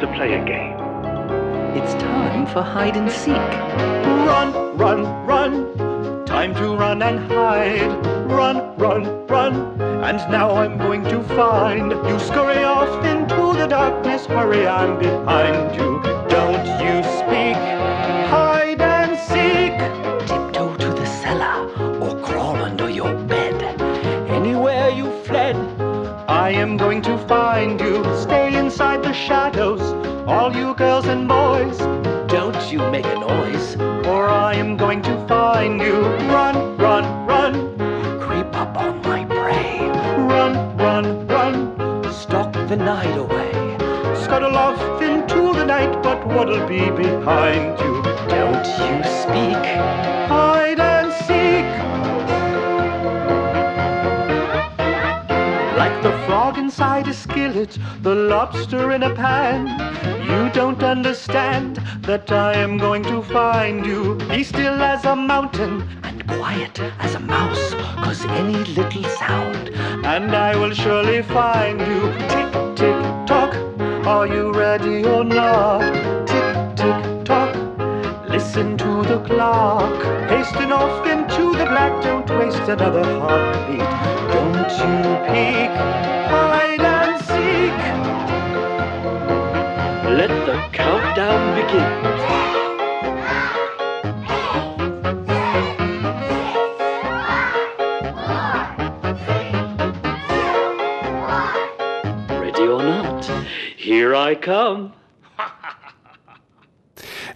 to play a game. It's time for hide and seek. Run, run, run. Time to run and hide. Run, run, run. And now I'm going to find you. Scurry off into the darkness. Hurry, I'm behind you. Don't you speak. Hide and seek. Tiptoe to the cellar or crawl under your bed. Anywhere you fled, I am going to find you. Stay inside the shadows, you. Run, run, run, Creep up on my prey. run, run, run. Stalk the night away. Scuttle off into the night, but what'll be behind you? Don't you speak. Hide frog inside a skillet, the lobster in a pan. You don't understand that I am going to find you. Be still as a mountain, And quiet as a mouse. Cause any little sound. and I will surely find you. Tick, tick, tock. Are you ready or not? Tick, tick, tock. Listen to the clock. Hasten off into the black. Don't waste another heartbeat. You peek. Hide and seek. Let the countdown begin. Ready or not, here I come.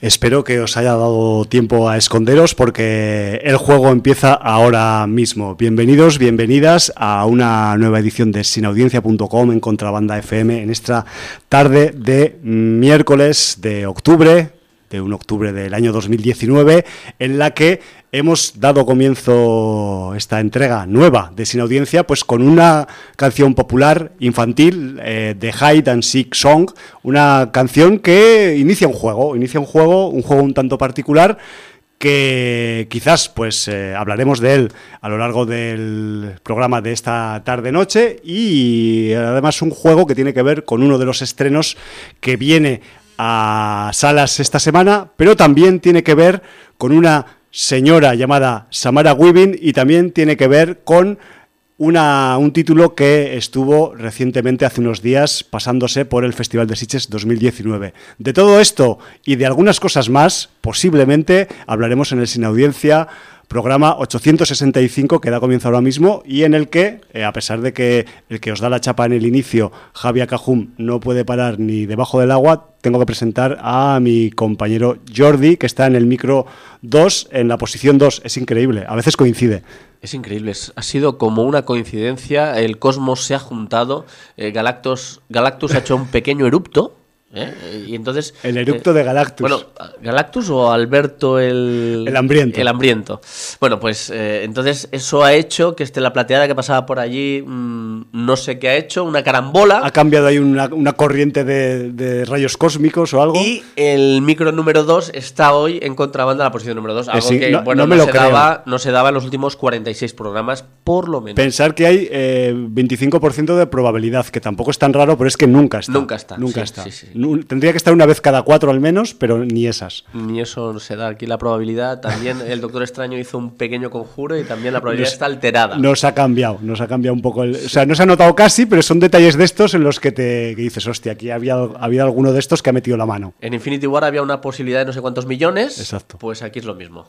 Espero que os haya dado tiempo a esconderos porque el juego empieza ahora mismo. Bienvenidos, bienvenidas a una nueva edición de sinaudiencia.com en Contrabanda FM en esta tarde de miércoles de octubre, un octubre del año 2019, en la que hemos dado comienzo esta entrega nueva de Sin Audiencia, pues con una canción popular infantil eh, de Hide and Seek Song, una canción que inicia un juego, inicia un juego, un juego un tanto particular que quizás pues eh, hablaremos de él a lo largo del programa de esta tarde noche y además un juego que tiene que ver con uno de los estrenos que viene a salas esta semana, pero también tiene que ver con una señora llamada Samara Weaving y también tiene que ver con una, un título que estuvo recientemente, hace unos días, pasándose por el Festival de Sitges 2019. De todo esto y de algunas cosas más, posiblemente hablaremos en el Sin Audiencia programa 865 que da comienzo ahora mismo y en el que, eh, a pesar de que el que os da la chapa en el inicio, Javier Cajum, no puede parar ni debajo del agua, tengo que presentar a mi compañero Jordi, que está en el micro 2, en la posición 2. Es increíble, a veces coincide. Es increíble, ha sido como una coincidencia, el cosmos se ha juntado, eh, Galactus, Galactus ha hecho un pequeño erupto, ¿eh? y entonces... El eructo de Galactus. Bueno, ¿Galactus o Alberto el... El hambriento. El hambriento. Bueno, pues eh, entonces eso ha hecho que esté la plateada que pasaba por allí, mm, no sé qué ha hecho, una carambola. Ha cambiado ahí una, una corriente de, de rayos cósmicos o algo. Y el micro número 2 está hoy en contrabanda en la posición número 2. Algo sí, que, no- bueno, no me no, lo se creo. daba, no se daba en los últimos 46 programas, por lo menos. Pensar que hay eh, 25% de probabilidad, que tampoco es tan raro, pero es que nunca está. Nunca está, Nunca sí, está. sí, Tendría que estar una vez cada cuatro al menos, pero ni esas. Ni eso se da aquí la probabilidad. También el Doctor Extraño hizo un pequeño conjuro y también la probabilidad Nos- está alterada. Nos ha cambiado, nos ha cambiado un poco. El, o sea, no se ha notado casi, pero son detalles de estos en los que te que dices, hostia, aquí había, había alguno de estos que ha metido la mano. En Infinity War había una posibilidad de no sé cuántos millones. Exacto. Pues aquí es lo mismo.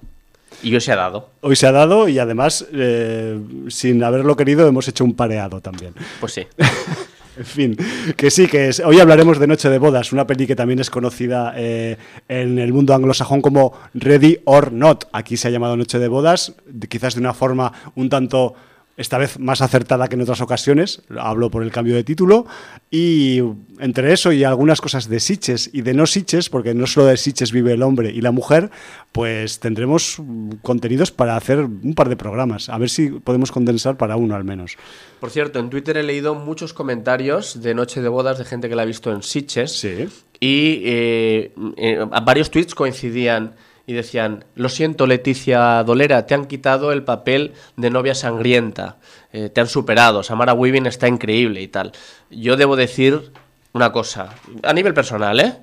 Y hoy se ha dado. Hoy se ha dado y además, eh, sin haberlo querido, hemos hecho un pareado también. Pues sí. En fin, que sí, que es, hoy hablaremos de Noche de Bodas, una peli que también es conocida eh, en el mundo anglosajón como Ready or Not. Aquí se ha llamado Noche de Bodas, quizás de una forma un tanto, esta vez más acertada que en otras ocasiones, hablo por el cambio de título, y entre eso y algunas cosas de Sitches y de no Sitches, porque no solo de Sitches vive el hombre y la mujer, pues tendremos contenidos para hacer un par de programas, a ver si podemos condensar para uno al menos. Por cierto, en Twitter he leído muchos comentarios de Noche de Bodas de gente que la ha visto en Sitges. Sí. Y eh, eh, varios tweets coincidían y decían, lo siento Leticia Dolera, te han quitado el papel de novia sangrienta, eh, te han superado, Samara Weaving está increíble y tal. Yo debo decir una cosa, a nivel personal, ¿eh?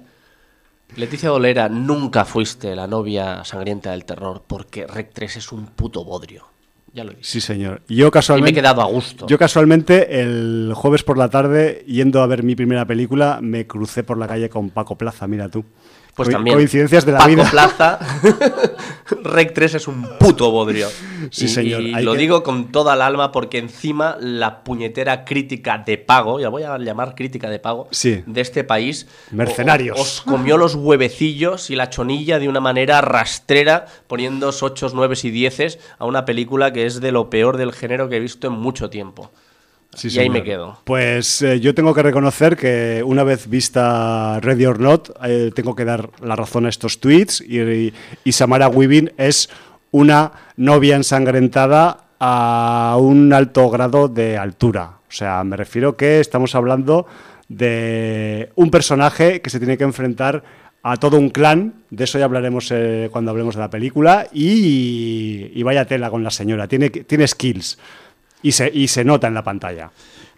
Leticia Dolera, nunca fuiste la novia sangrienta del terror porque Rec 3 es un puto bodrio. Ya lo dicho. Sí, señor. Yo Y me casualmente... he quedado a gusto. Yo casualmente el jueves por la tarde, yendo a ver mi primera película, me crucé por la calle con Paco Plaza, mira tú. Pues Co- también. Coincidencias de la Paco vida. Plaza. Rec 3 es un puto bodrio. Sí, Y- señor, Y lo que- digo con toda el alma porque encima la puñetera crítica de pago, ya voy a llamar crítica de pago, Sí. de este país. Mercenarios. o- Os comió los huevecillos y la chonilla de una manera rastrera, poniendo 8, 9 y 10 a una película que es de lo peor del género que he visto en mucho tiempo. Sí, y ahí me quedo. Pues eh, yo tengo que reconocer que una vez vista Ready or Not, eh, tengo que dar la razón a estos tweets y, y Samara Weaving es una novia ensangrentada a un alto grado de altura. O sea, me refiero que estamos hablando de un personaje que se tiene que enfrentar a todo un clan, de eso ya hablaremos eh, cuando hablemos de la película, y, y vaya tela con la señora, tiene, tiene skills. Y se, y se nota en la pantalla.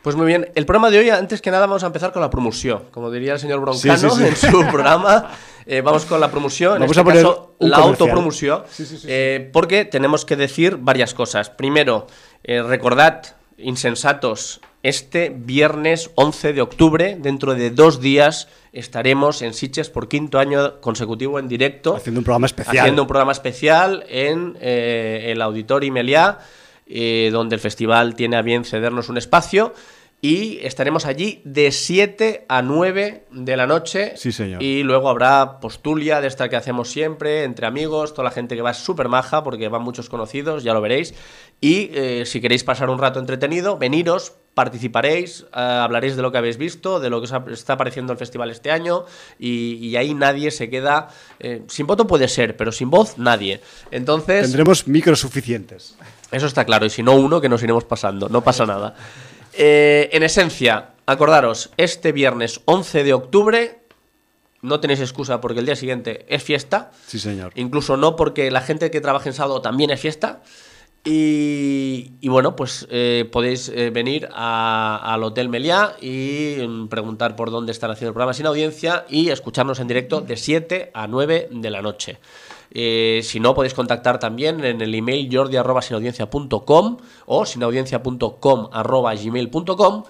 Pues muy bien, el programa de hoy, antes que nada, vamos a empezar con la promoción. Como diría el señor Broncano Sí, sí, sí. en su programa, eh, vamos con la promoción, en Vamos este a poner caso, la autopromoción, eh, porque tenemos que decir varias cosas. Primero, eh, recordad, insensatos, este viernes 11 de octubre, dentro de dos días, estaremos en Sitges por quinto año consecutivo en directo. Haciendo un programa especial. Haciendo un programa especial en eh, el Auditorio Meliá, eh, donde el festival tiene a bien cedernos un espacio. Y estaremos allí de 7 a 9 de la noche. Sí, señor. Y luego habrá postulia de esta que hacemos siempre, entre amigos, toda la gente que va es súper maja, porque van muchos conocidos, ya lo veréis. Y eh, si queréis pasar un rato entretenido, veniros, participaréis, eh, hablaréis de lo que habéis visto, de lo que os está apareciendo el festival este año, y, y ahí nadie se queda. eh, sin voto puede ser, pero sin voz nadie. Entonces. Tendremos micros suficientes. Eso está claro, y si no uno, que nos iremos pasando, no pasa nada. Eh, en esencia, acordaros, este viernes 11 de octubre, no tenéis excusa porque el día siguiente es fiesta, Sí, señor. incluso no porque la gente que trabaja en sábado también es fiesta. Y, y bueno, pues eh, podéis eh, venir a- al Hotel Meliá y mm, preguntar por dónde están haciendo el programa sin audiencia y escucharnos en directo de 7 a 9 de la noche. Eh, si no, podéis contactar también en el email jordi.sinaudiencia.com o sinaudiencia.com.gmail.com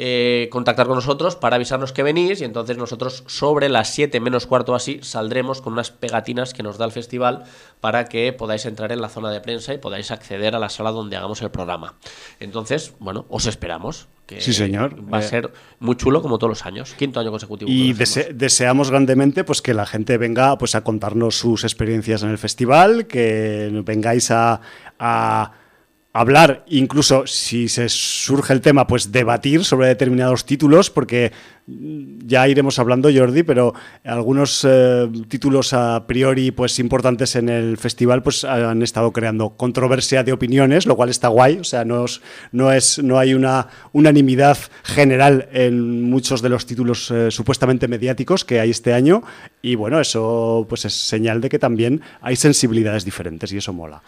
eh, contactar con nosotros para avisarnos que venís y entonces nosotros sobre las 7 menos cuarto así saldremos con unas pegatinas que nos da el festival para que podáis entrar en la zona de prensa y podáis acceder a la sala donde hagamos el programa. Entonces, bueno, os esperamos. Que Sí, señor. Va a Eh, ser muy chulo como todos los años. Quinto año consecutivo. Y dese- deseamos grandemente pues que la gente venga pues a contarnos sus experiencias en el festival, que vengáis a, a hablar, incluso si se surge el tema, pues debatir sobre determinados títulos, porque ya iremos hablando, Jordi, pero algunos eh, títulos a priori pues importantes en el festival pues han estado creando controversia de opiniones, lo cual está guay, o sea, no es, no, es, no hay una unanimidad general en muchos de los títulos eh, supuestamente mediáticos que hay este año y bueno, eso pues es señal de que también hay sensibilidades diferentes y eso mola.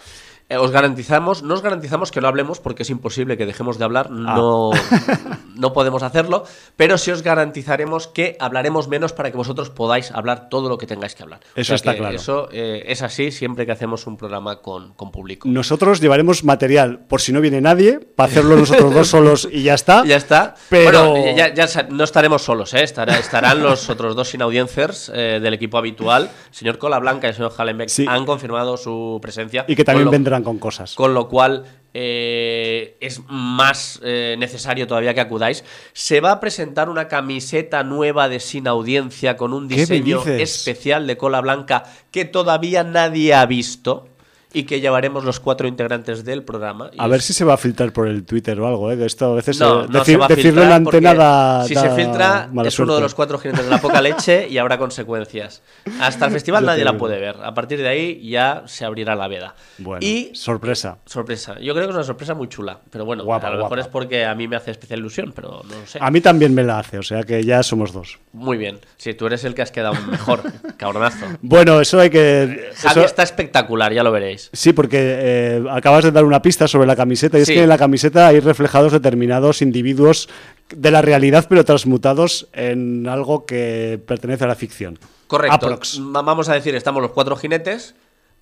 Eh, Os garantizamos, no os garantizamos que no hablemos porque es imposible que dejemos de hablar, Ah. no, no podemos hacerlo, pero sí os garantizaremos que hablaremos menos para que vosotros podáis hablar todo lo que tengáis que hablar. Eso está claro. Eso eh, es así siempre que hacemos un programa con, con público. Nosotros llevaremos material por si no viene nadie, para hacerlo nosotros dos solos y ya está. Ya está. Pero- Bueno, ya, ya no estaremos solos, ¿eh? Estará- estarán los otros dos sin audiencers eh, del equipo habitual. El señor Cola Blanca y el señor Hallenbeck Sí. han confirmado su presencia. Y que también lo- vendrán con cosas. Con lo cual eh, es más eh, necesario todavía que acudáis. Se va a presentar una camiseta nueva de Sin Audiencia con un ¿Qué me diseño especial de cola blanca que todavía nadie ha visto y que llevaremos los cuatro integrantes del programa. A ver si se va a filtrar por el Twitter o algo, ¿eh? que esto a veces no, eh, no decir- se va a decirlo en antena da, si da se filtra es uno de los cuatro jinetes de la poca leche y habrá consecuencias. Hasta el festival nadie la puede ver. A partir de ahí ya se abrirá la veda. Bueno, y sorpresa. sorpresa. Yo creo que es una sorpresa muy chula. Pero bueno, Guapa, a lo mejor guapa. es porque a mí me hace especial ilusión, pero no lo sé. A mí también me la hace, o sea que ya somos dos. Muy bien. Si tú eres el que has quedado mejor, cabronazo. Bueno, eso hay que... Javi eso- está espectacular, ya lo veréis. Sí, porque eh, acabas de dar una pista sobre la camiseta y es que en la camiseta hay reflejados determinados individuos de la realidad, pero transmutados en algo que pertenece a la ficción. Correcto. Aprox. Vamos a decir, estamos los cuatro jinetes,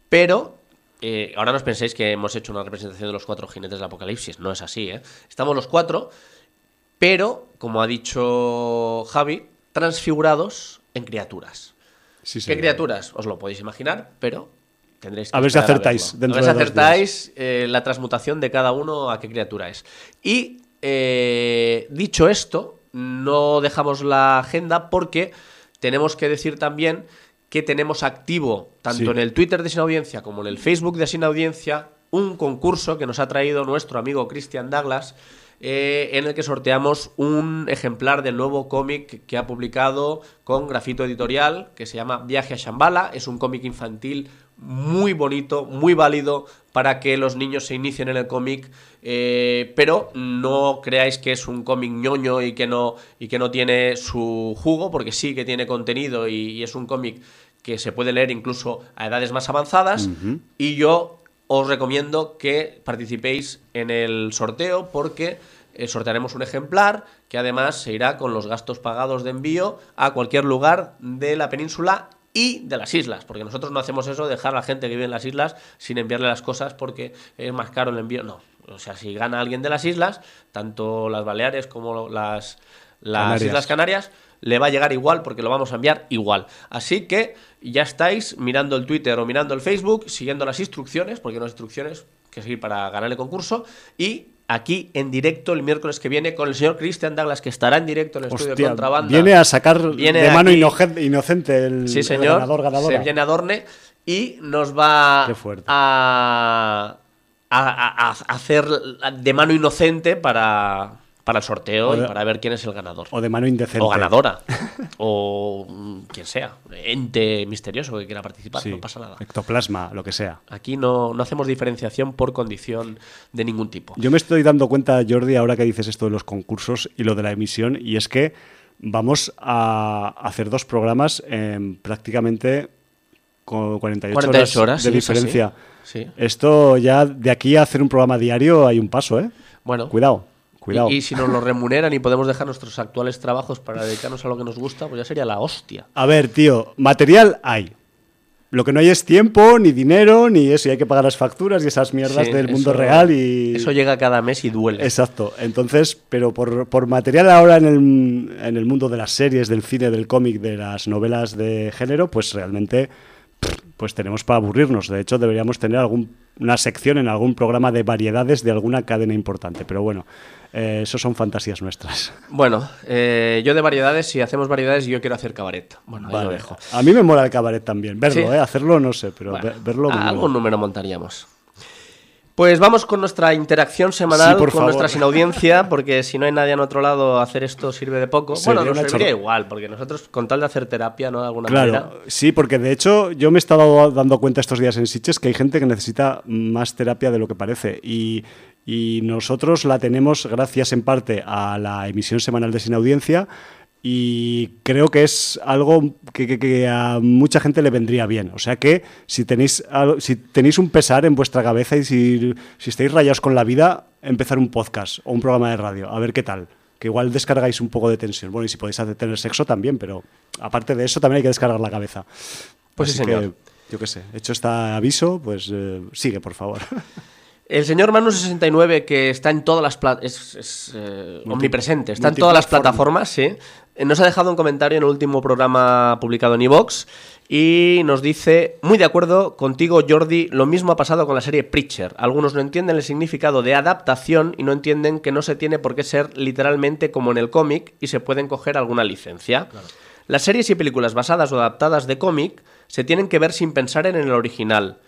pero eh, ahora no os penséis que hemos hecho una representación de los cuatro jinetes del apocalipsis. No es así, ¿eh? Estamos los cuatro, pero, como ha dicho Javi, transfigurados en criaturas. Sí, ¿Qué criaturas? Os lo podéis imaginar, pero tendréis que A ver si acertáis verlo. dentro a ver si de acertáis eh, la transmutación de cada uno a qué criatura es. Y eh, dicho esto, no dejamos la agenda porque tenemos que decir también que tenemos activo, tanto Sí. en el Twitter de Sin Audiencia como en el Facebook de Sin Audiencia, un concurso que nos ha traído nuestro amigo Christian Douglas, eh, en el que sorteamos un ejemplar del nuevo cómic que ha publicado con grafito editorial, que se llama Viaje a Shambhala. Es un cómic infantil muy bonito, muy válido para que los niños se inicien en el cómic, eh, pero no creáis que es un cómic ñoño y que, no, y que no tiene su jugo, porque sí que tiene contenido y, y es un cómic que se puede leer incluso a edades más avanzadas. Y yo os recomiendo que participéis en el sorteo porque eh, sortearemos un ejemplar que además se irá con los gastos pagados de envío a cualquier lugar de la península y de las islas, porque nosotros no hacemos eso, dejar a la gente que vive en las islas sin enviarle las cosas porque es más caro el envío. No, o sea, si gana alguien de las islas, tanto las Baleares como las, las Canarias. Islas Canarias, le va a llegar igual porque lo vamos a enviar igual. Así que ya estáis mirando el Twitter o mirando el Facebook, siguiendo las instrucciones, porque hay unas instrucciones que seguir para ganar el concurso. Y aquí en directo el miércoles que viene con el señor Christian Douglas, que estará en directo en el estudio de contrabanda. viene a sacar Viene de mano aquí- inocente el, Sí, el señor. ganador, ganadora. Se viene Adorne y nos va Qué fuerte. a, a- a- a hacer de mano inocente para, para el sorteo de- y para ver quién es el ganador. O de mano indecente. O ganadora. o mm, quien sea. Ente misterioso que quiera participar. Sí, No pasa nada. Ectoplasma, lo que sea. Aquí no, no hacemos diferenciación por condición de ningún tipo. Yo me estoy dando cuenta, Jordi, ahora que dices esto de los concursos y lo de la emisión, y es que vamos a hacer dos programas en prácticamente con 48, 48 horas, de sí, es así. diferencia. Sí. Esto ya de aquí a hacer un programa diario hay un paso, ¿eh? Bueno. Cuidado, cuidado. Y, y si nos lo remuneran y podemos dejar nuestros actuales trabajos para dedicarnos a lo que nos gusta, pues ya sería la hostia. A ver, tío, material hay. Lo que no hay es tiempo, ni dinero, ni eso. Y hay que pagar las facturas y esas mierdas Sí, del mundo eso- real y... Eso llega cada mes y duele. Exacto. Entonces, pero por, por material ahora en el, en el mundo de las series, del cine, del cómic, de las novelas de género, pues realmente pues tenemos para aburrirnos. De hecho, deberíamos tener algún, una sección en algún programa de variedades de alguna cadena importante. Pero bueno, eh, eso son fantasías nuestras. Bueno, eh, yo de variedades, si hacemos variedades, yo quiero hacer cabaret. Bueno, ahí lo dejo. A mí me mola el cabaret también. Verlo, Sí. ¿eh? Hacerlo no sé, pero Bueno, verlo... me mola. algún número montaríamos. Pues vamos con nuestra interacción semanal Sí, por con favor. nuestra sin audiencia, porque si no hay nadie en otro lado, hacer esto sirve de poco. Sería bueno, nos serviría chorra- igual, porque nosotros, con tal de hacer terapia, ¿no? De alguna Claro, manera. sí, porque de hecho yo me he estado dando cuenta estos días en Siches que hay gente que necesita más terapia de lo que parece y, y nosotros la tenemos gracias en parte a la emisión semanal de Sin Audiencia y creo que es algo que, que- que a mucha gente le vendría bien. O sea que si tenéis, algo- si tenéis un pesar en vuestra cabeza y si, si estáis rayados con la vida, empezar un podcast o un programa de radio, a ver qué tal. Que igual descargáis un poco de tensión. Bueno, y si podéis tener sexo también, pero aparte de eso también hay que descargar la cabeza. Pues sí, Así señor. que, yo qué sé, hecho este aviso, pues eh, sigue, por favor. El señor Manu69, que está en todas las plataformas, es, es, eh, omnipresente, está en todas las plataformas, sí. Eh, Nos ha dejado un comentario en el último programa publicado en iVox y nos dice, muy de acuerdo contigo Jordi, lo mismo ha pasado con la serie Preacher. Algunos no entienden el significado de adaptación y no entienden que no se tiene por qué ser literalmente como en el cómic y se pueden coger alguna licencia. Las series y películas basadas o adaptadas de cómic se tienen que ver sin pensar en el original.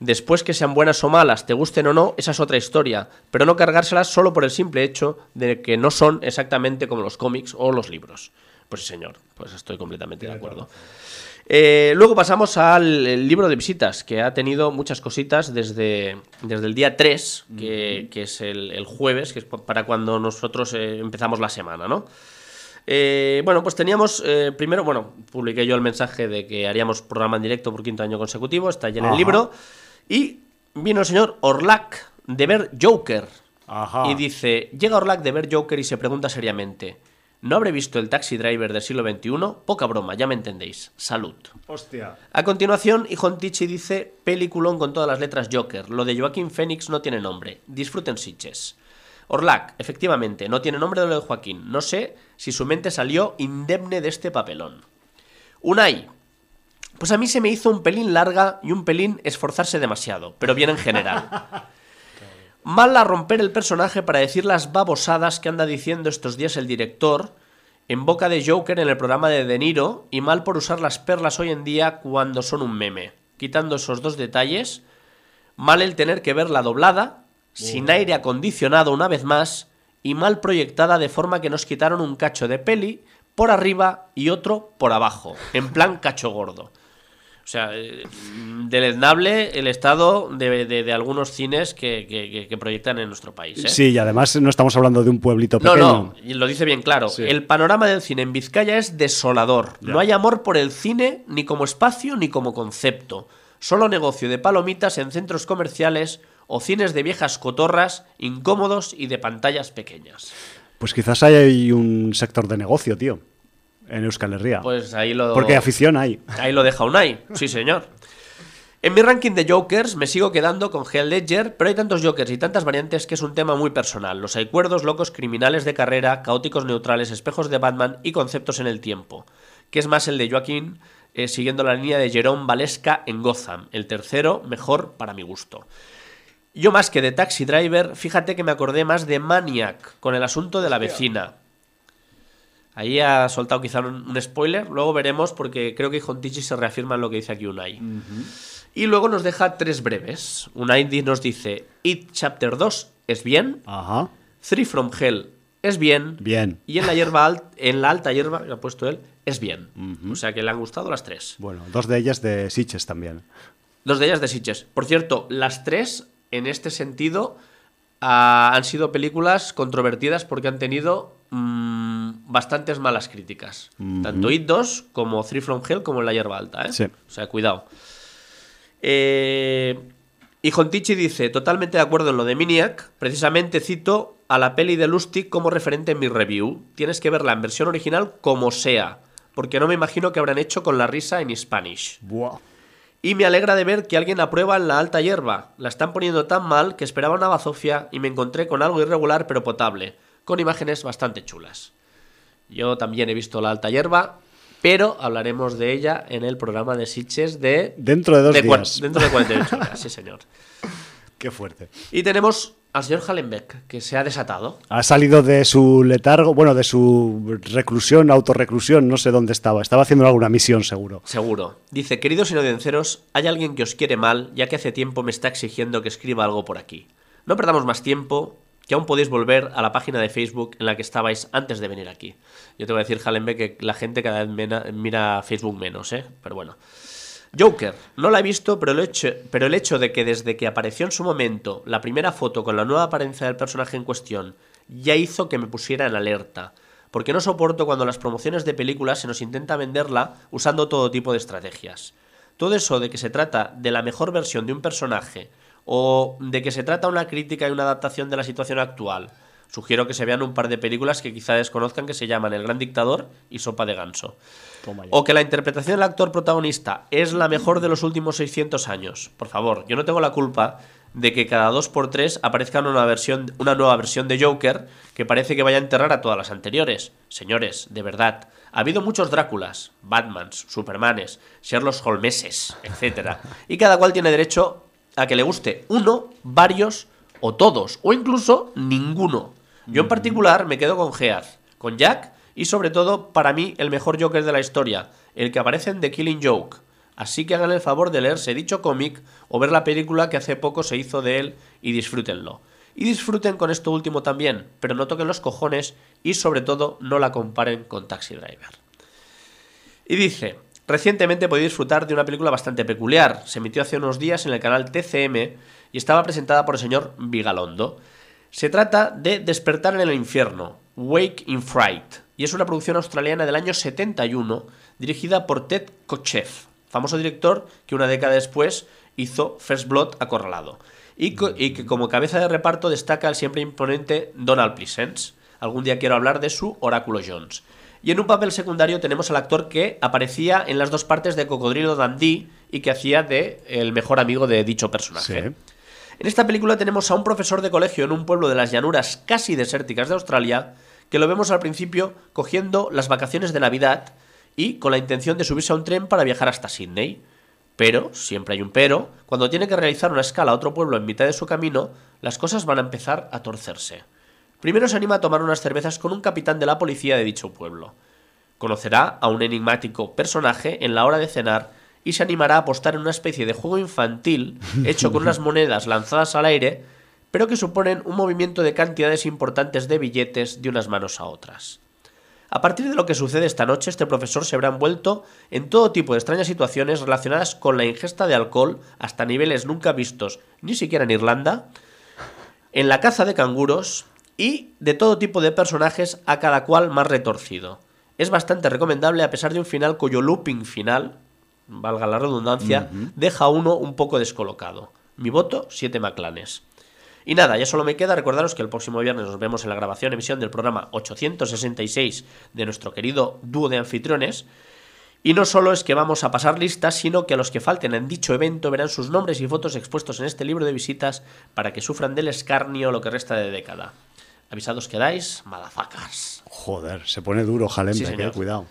Después que sean buenas o malas, te gusten o no, esa es otra historia, pero no cargárselas solo por el simple hecho de que no son exactamente como los cómics o los libros. Pues sí, señor, pues estoy completamente de acuerdo. Eh, luego pasamos al libro de visitas, que ha tenido muchas cositas desde, desde el día 3, que, que es el, el jueves, que es para cuando nosotros eh, empezamos la semana, ¿no? Eh, bueno, pues teníamos eh, primero, bueno, publiqué yo el mensaje de que haríamos programa en directo por quinto año consecutivo, está ya en el libro, y vino el señor Orlac de ver Joker. Ajá. Y dice, llega Orlac de ver Joker y se pregunta seriamente, ¿no habré visto el taxi driver del siglo XXI? Poca broma, ya me entendéis. Salud. Hostia. A continuación, Tichi dice, peliculón con todas las letras Joker. Lo de Joaquín Phoenix no tiene nombre. Disfruten Sitches. Orlac, efectivamente, no tiene nombre de lo de Joaquín. No sé si su mente salió indemne de este papelón. Unai. Pues a mí se me hizo un pelín larga y un pelín esforzarse demasiado, pero bien en general. Mal a romper el personaje para decir las babosadas que anda diciendo estos días el director en boca de Joker en el programa de De Niro y mal por usar las perlas hoy en día cuando son un meme. Quitando esos dos detalles, mal el tener que verla doblada, sin aire acondicionado una vez más y mal proyectada de forma que nos quitaron un cacho de peli por arriba y otro por abajo, en plan cacho gordo. O sea, eh, deleznable el estado de, de- de algunos cines que, que- que- que proyectan en nuestro país. ¿eh? Sí, y además no estamos hablando de un pueblito No, pequeño. no, y lo dice bien claro. Sí. El panorama del cine en Vizcaya es desolador. Ya. No hay amor por el cine ni como espacio ni como concepto. Solo negocio de palomitas en centros comerciales o cines de viejas cotorras, incómodos y de pantallas pequeñas. Pues quizás hay un sector de negocio, tío, en Euskal Herria. Pues ahí lo. Porque afición hay. Ahí lo deja Unai, sí señor. En mi ranking de Jokers me sigo quedando con Heath Ledger, pero hay tantos Jokers y tantas variantes que es un tema muy personal. Los hay cuerdos, locos, criminales de carrera, caóticos neutrales, espejos de Batman y conceptos en el tiempo. Que es más el de Joaquín, eh, siguiendo la línea de Jerome Valesca en Gotham. El tercero, mejor para mi gusto. Yo más que de Taxi Driver, fíjate que me acordé más de Maniac, con el asunto de la vecina. Ahí ha soltado quizá un, un spoiler, luego veremos porque creo que Hontichi se reafirma en lo que dice aquí Unai. Y luego nos deja tres breves. Unai nos dice, It Chapter 2 es bien, Ajá. Three from Hell es bien, Bien. y en la, hierba alt- en la alta hierba, que ha puesto él, es bien. O sea que le han gustado las tres. Bueno, dos de ellas de Sitges también. Dos de ellas de Sitges. Por cierto, las tres, en este sentido, ah, han sido películas controvertidas porque han tenido mm, bastantes malas críticas. Tanto It 2 como Three from Hell como La Hierba Alta. ¿eh? Sí. O sea, cuidado. Eh, y Jontichi dice, totalmente de acuerdo en lo de Miniac, precisamente cito a la peli de Lustig como referente en mi review. Tienes que verla en versión original como sea, porque no me imagino que habrán hecho con la risa en Spanish. Buah. Y me alegra de ver que alguien aprueba en la alta hierba. La están poniendo tan mal que esperaba una bazofia y me encontré con algo irregular pero potable, con imágenes bastante chulas. Yo también he visto la alta hierba, pero hablaremos de ella en el programa de Sitches de... Dentro de dos de días. Dentro de 48 horas, sí señor. Qué fuerte. Y tenemos al señor Hallenbeck, que se ha desatado. Ha salido de su letargo, bueno, de su reclusión, autorreclusión, no sé dónde estaba. Estaba haciendo alguna misión, seguro. Seguro. Dice, queridos inaudiencios, hay alguien que os quiere mal, ya que hace tiempo me está exigiendo que escriba algo por aquí. No perdamos más tiempo, que aún podéis volver a la página de Facebook en la que estabais antes de venir aquí. Yo te voy a decir, Hallenbeck, que la gente cada vez mira Facebook menos, ¿eh? Pero bueno. Joker, no la he visto, pero el, hecho, de que desde que apareció en su momento la primera foto con la nueva apariencia del personaje en cuestión ya hizo que me pusiera en alerta. Porque no soporto cuando las promociones de películas se nos intenta venderla usando todo tipo de estrategias. Todo eso de que se trata de la mejor versión de un personaje o de que se trata una crítica y una adaptación de la situación actual. Sugiero que se vean un par de películas que quizá desconozcan que se llaman El Gran Dictador y Sopa de Ganso. O que la interpretación del actor protagonista es la mejor de los últimos 600 años. Por favor, yo no tengo la culpa de que cada dos por tres aparezca una, versión, una nueva versión de Joker que parece que vaya a enterrar a todas las anteriores. Señores, de verdad, ha habido muchos Dráculas, Batmans, Supermanes, Sherlock Holmeses, etc. Y cada cual tiene derecho a que le guste uno, varios o todos, o incluso ninguno. Yo en particular me quedo con Geaz, con Jack y sobre todo, para mí, el mejor Joker de la historia, el que aparece en The Killing Joke. Así que hagan el favor de leerse dicho cómic o ver la película que hace poco se hizo de él y disfrútenlo. Y disfruten con esto último también, pero no toquen los cojones y sobre todo no la comparen con Taxi Driver. Y dice, recientemente he podido disfrutar de una película bastante peculiar. Se emitió hace unos días en el canal TCM y estaba presentada por el señor Vigalondo. Se trata de Despertar en el infierno, Wake in Fright, y es una producción australiana del año 71 dirigida por Ted Kotcheff, famoso director que una década después hizo First Blood acorralado. y, y que como cabeza de reparto destaca el siempre imponente Donald Pleasence. Algún día quiero hablar de su Oráculo Jones. Y en un papel secundario tenemos al actor que aparecía en las dos partes de Cocodrilo Dundee y que hacía de el mejor amigo de dicho personaje. Sí. En esta película tenemos a un profesor de colegio en un pueblo de las llanuras casi desérticas de Australia, que lo vemos al principio cogiendo las vacaciones de Navidad y con la intención de subirse a un tren para viajar hasta Sydney. Pero, siempre hay un pero, cuando tiene que realizar una escala a otro pueblo en mitad de su camino, las cosas van a empezar a torcerse. Primero se anima a tomar unas cervezas con un capitán de la policía de dicho pueblo. Conocerá a un enigmático personaje en la hora de cenar y se animará a apostar en una especie de juego infantil hecho con unas monedas lanzadas al aire, pero que suponen un movimiento de cantidades importantes de billetes de unas manos a otras. A partir de lo que sucede esta noche, este profesor se habrá envuelto en todo tipo de extrañas situaciones relacionadas con la ingesta de alcohol hasta niveles nunca vistos, ni siquiera en Irlanda, en la caza de canguros y de todo tipo de personajes a cada cual más retorcido. Es bastante recomendable a pesar de un final cuyo looping final, valga la redundancia, deja a uno un poco descolocado. Mi voto, 7 maclanes. Y nada, ya solo me queda recordaros que el próximo viernes nos vemos en la grabación emisión del programa 866 de nuestro querido dúo de anfitriones. Y no solo es que vamos a pasar listas, sino que a los que falten en dicho evento verán sus nombres y fotos expuestos en este libro de visitas para que sufran del escarnio lo que resta de década. Avisados quedáis, madafacas. Joder, se pone duro, Jalembe, Sí, señor. cuidado.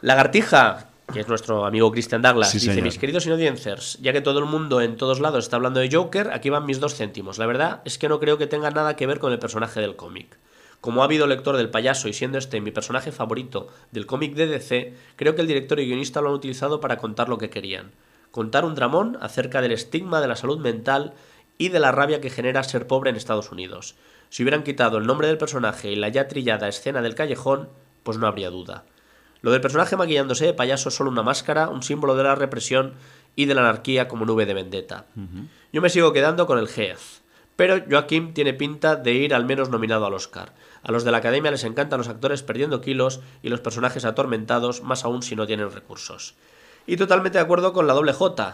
Lagartija, que es nuestro amigo Christian Douglas, Sí, dice: señor. Mis queridos inodiencers, ya que todo el mundo en todos lados está hablando de Joker, aquí van mis dos céntimos. La verdad es que no creo que tenga nada que ver con el personaje del cómic. Como ha habido lector del payaso y siendo este mi personaje favorito del cómic de DC, creo que el director y guionista lo han utilizado para contar lo que querían. Contar un dramón acerca del estigma de la salud mental y de la rabia que genera ser pobre en Estados Unidos. Si hubieran quitado el nombre del personaje y la ya trillada escena del callejón, pues no habría duda. Lo del personaje maquillándose de payaso es solo una máscara, un símbolo de la represión y de la anarquía como nube de vendetta. Yo me sigo quedando con el Heath. Pero Joaquim tiene pinta de ir al menos nominado al Oscar. A los de la academia les encantan los actores perdiendo kilos y los personajes atormentados, más aún si no tienen recursos. Y totalmente de acuerdo con la doble J,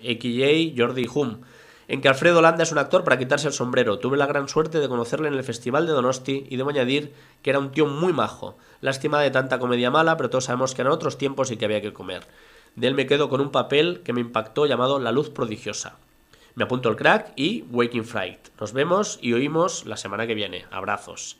a.k.a. Jordi Hum, en que Alfredo Landa es un actor para quitarse el sombrero. Tuve la gran suerte de conocerle en el Festival de Donosti y debo añadir que era un tío muy majo. Lástima de tanta comedia mala, pero todos sabemos que eran otros tiempos y que había que comer. De él me quedo con un papel que me impactó llamado La luz prodigiosa. Me apunto el crack y Waking Fright. Nos vemos y oímos la semana que viene. Abrazos.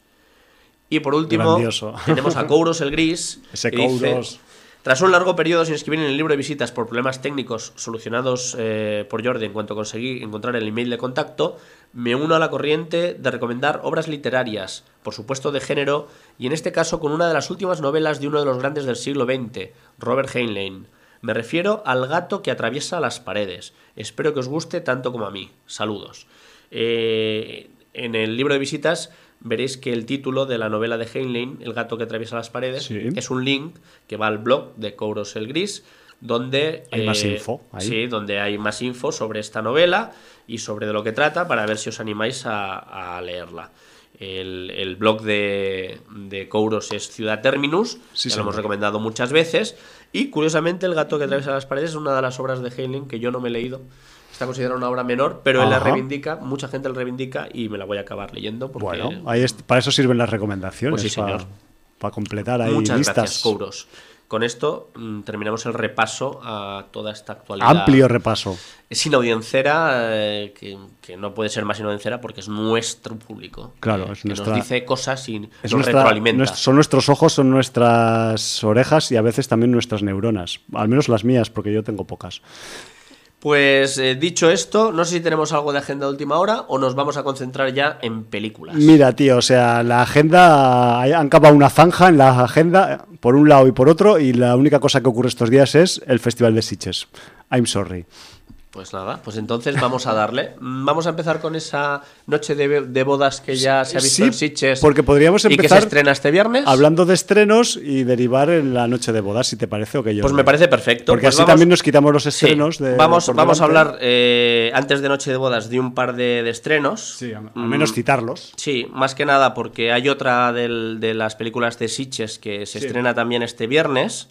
Y por último, Grandioso. tenemos a Kouros el Gris. Ese dice, Kouros. Tras un largo periodo sin escribir en el libro de visitas por problemas técnicos solucionados eh, por Jordi en cuanto conseguí encontrar el email de contacto, me uno a la corriente de recomendar obras literarias, por supuesto de género, y en este caso con una de las últimas novelas de uno de los grandes del siglo XX, Robert Heinlein. Me refiero al gato que atraviesa las paredes. Espero que os guste tanto como a mí. Saludos. Eh, en el libro de visitas veréis que el título de la novela de Heinlein, El gato que atraviesa las paredes, Sí. es un link que va al blog de Kouros el Gris, donde Hay más info ahí. Sí, donde hay más info sobre esta novela y sobre de lo que trata para ver si os animáis a, a leerla. El, el blog de, de Kouros es Ciudad Terminus, Sí, ya lo hemos recomendado muchas veces. Y curiosamente, El gato que atraviesa las paredes es una de las obras de Heinlein que yo no me he leído. Está considerada una obra menor, pero él la reivindica, mucha gente la reivindica y me la voy a acabar leyendo. Porque Bueno, ahí es- para eso sirven las recomendaciones. Pues sí, para, señor. para completar ahí Muchas listas. gracias, Kouros. Con esto mm, terminamos el repaso a toda esta actualidad. Amplio repaso. sin audiencera, eh, que, que no puede ser más sin audiencera porque es nuestro público. Claro, es que nuestra- nos dice cosas y Es nos nuestra- retroalimenta. son nuestros ojos, son nuestras orejas y a veces también nuestras neuronas. Al menos las mías, porque yo tengo pocas. Pues eh, dicho esto, no sé si tenemos algo de agenda de última hora o nos vamos a concentrar ya en películas. Mira, tío, o sea, la agenda. Han cavado una zanja en la agenda, por un lado y por otro, y la única cosa que ocurre estos días es el Festival de Sitges. I'm sorry. Pues nada, pues entonces vamos a darle. Mm, Vamos a empezar con esa noche de, de bodas que ya se ha visto Sí, en Sitges. porque podríamos y que se empezar estrena este viernes. Hablando de estrenos y derivar en la noche de bodas, si te parece o que yo. Pues me parece perfecto. Porque Pues así vamos- también nos quitamos los Sí, estrenos. de- vamos, vamos a hablar eh, antes de Noche de Bodas de un par de, de estrenos. Sí, al Mm, menos citarlos. Sí, más que nada porque hay otra del- de las películas de Sitges que se Sí. estrena también este viernes.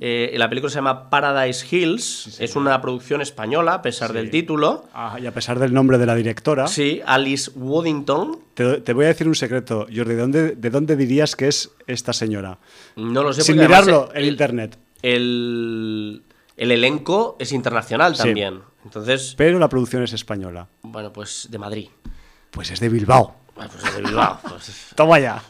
Eh, la película se llama Paradise Hills. es una producción española, a pesar del título. Ah, y a pesar del nombre de la directora, Sí, Alice Waddington. te, te voy a decir un secreto, Jordi. ¿de dónde, ¿De dónde dirías que es esta señora? No lo sé Sin porque además mirarlo el- en internet. El, el elenco es internacional Sí. también. Entonces, Pero la producción es española. bueno, pues de Madrid. Pues es de Bilbao. Ah, pues es de Bilbao. pues- Toma ya.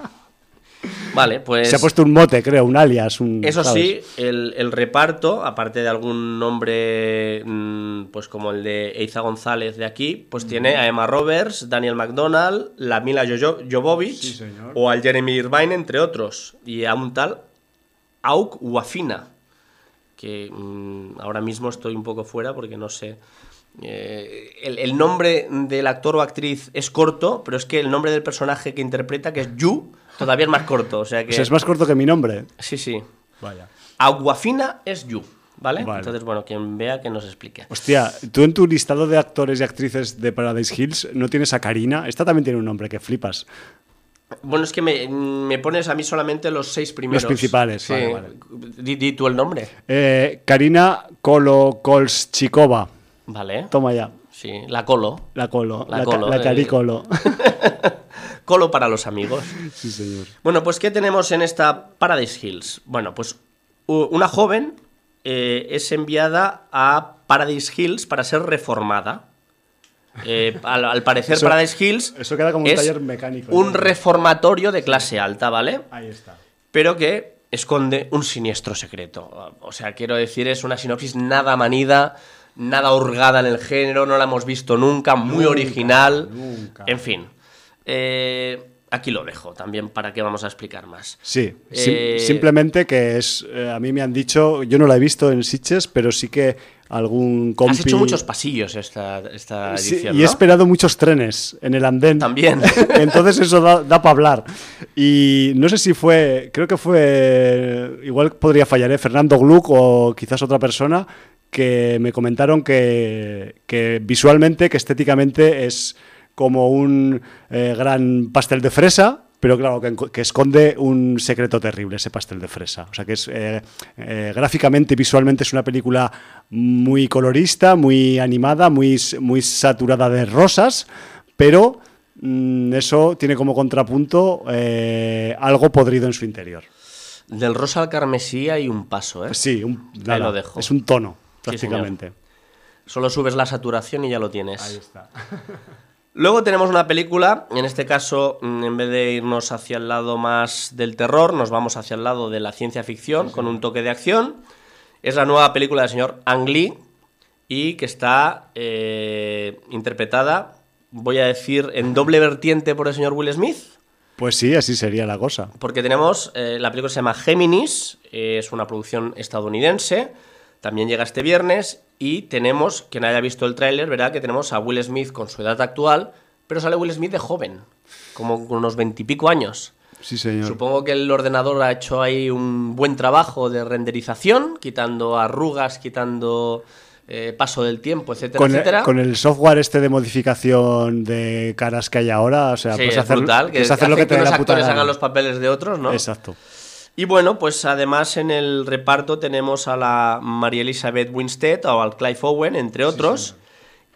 Vale, pues. Se ha puesto un mote, creo, un alias. Un, Eso ¿sabes? sí, el, el reparto, aparte de algún nombre, mm, pues como el de Eiza González de aquí, pues tiene a Emma Roberts, Daniel McDonald, la Mila Jovovich o al Jeremy Irvine, entre otros, y a un tal Auk Wafina, que mm, ahora mismo estoy un poco fuera porque no sé. eh, el, el nombre del actor o actriz es corto, pero es que el nombre del personaje que interpreta, que es Yu, todavía es más corto. O sea que. O sea, es más corto que mi nombre. Sí, sí. Vaya. Aguafina es Yu, ¿vale? Vale. Entonces, bueno, quien vea que nos explique. Hostia, tú en tu listado de actores y actrices de Paradise Hills no tienes a Karina. Esta también tiene un nombre que flipas. Bueno, es que me, me pones a mí solamente los seis primeros. principales, Sí. vale, vale. Di, di tú el nombre. Eh, Karina Kolokolschikova. Vale. Toma ya. Sí, la colo. La colo. La La, colo, la eh. caricolo. Colo para los amigos. sí, señor. Bueno, pues ¿qué tenemos en esta Paradise Hills? Bueno, pues una joven eh, es enviada a Paradise Hills para ser reformada. Eh, al, al parecer, Eso- Paradise Hills eso queda como un es taller mecánico, Un ¿no? reformatorio de clase alta, ¿vale? Ahí está. pero que esconde un siniestro secreto. O sea, quiero decir, es una sinopsis nada manida, nada hurgada en el género, no la hemos visto nunca, muy Nunca, original. nunca. En fin. Eh, aquí lo dejo también para que vamos a explicar más. Sí, sim- Eh, simplemente que es. eh, a mí me han dicho, yo no la he visto en Sitges, pero sí que algún compi. Has hecho muchos pasillos esta, esta Sí, edición, y he esperado muchos trenes en el andén. También. Entonces eso da, para hablar. Y no sé si fue, creo que fue, igual podría fallar, ¿eh? Fernando Gluck o quizás otra persona que me comentaron que, que visualmente, que estéticamente es como un eh, gran pastel de fresa, pero claro, que, esconde un secreto terrible ese pastel de fresa. O sea que es eh, eh, gráficamente y visualmente es una película muy colorista, muy animada, muy, muy saturada de rosas, pero mm, eso tiene como contrapunto eh, algo podrido en su interior. Del rosa al carmesí hay un paso, ¿eh? Sí, un, Ahí lo dejo. es un tono, Sí, prácticamente. Solo subes la saturación y ya lo tienes. está. Luego tenemos una película, en este caso, mm, en vez de irnos hacia el lado más del terror, nos vamos hacia el lado de la ciencia ficción con un toque de acción. Es la nueva película del señor Ang Lee y que está eh, interpretada, voy a decir, en doble vertiente por el señor Will Smith. Pues sí, así sería la cosa. Porque tenemos, eh, la película se llama Géminis, eh, es una producción estadounidense, también llega este viernes y tenemos, quien haya visto el tráiler, verá que tenemos a Will Smith con su edad actual, pero sale Will Smith de joven, como con unos veintipico años. Sí, señor. Supongo que el ordenador ha hecho ahí un buen trabajo de renderización, quitando arrugas, quitando eh, paso del tiempo, etcétera, Con el, etcétera. con el software este de modificación de caras que hay ahora, o sea, Sí, puedes es hacer, brutal, que, puedes hacer hace lo que te dé la puta actores gana. hagan los papeles de otros, ¿no? Exacto. Y bueno, pues además en el reparto tenemos a la María Elizabeth Winstead o al Clive Owen, entre otros.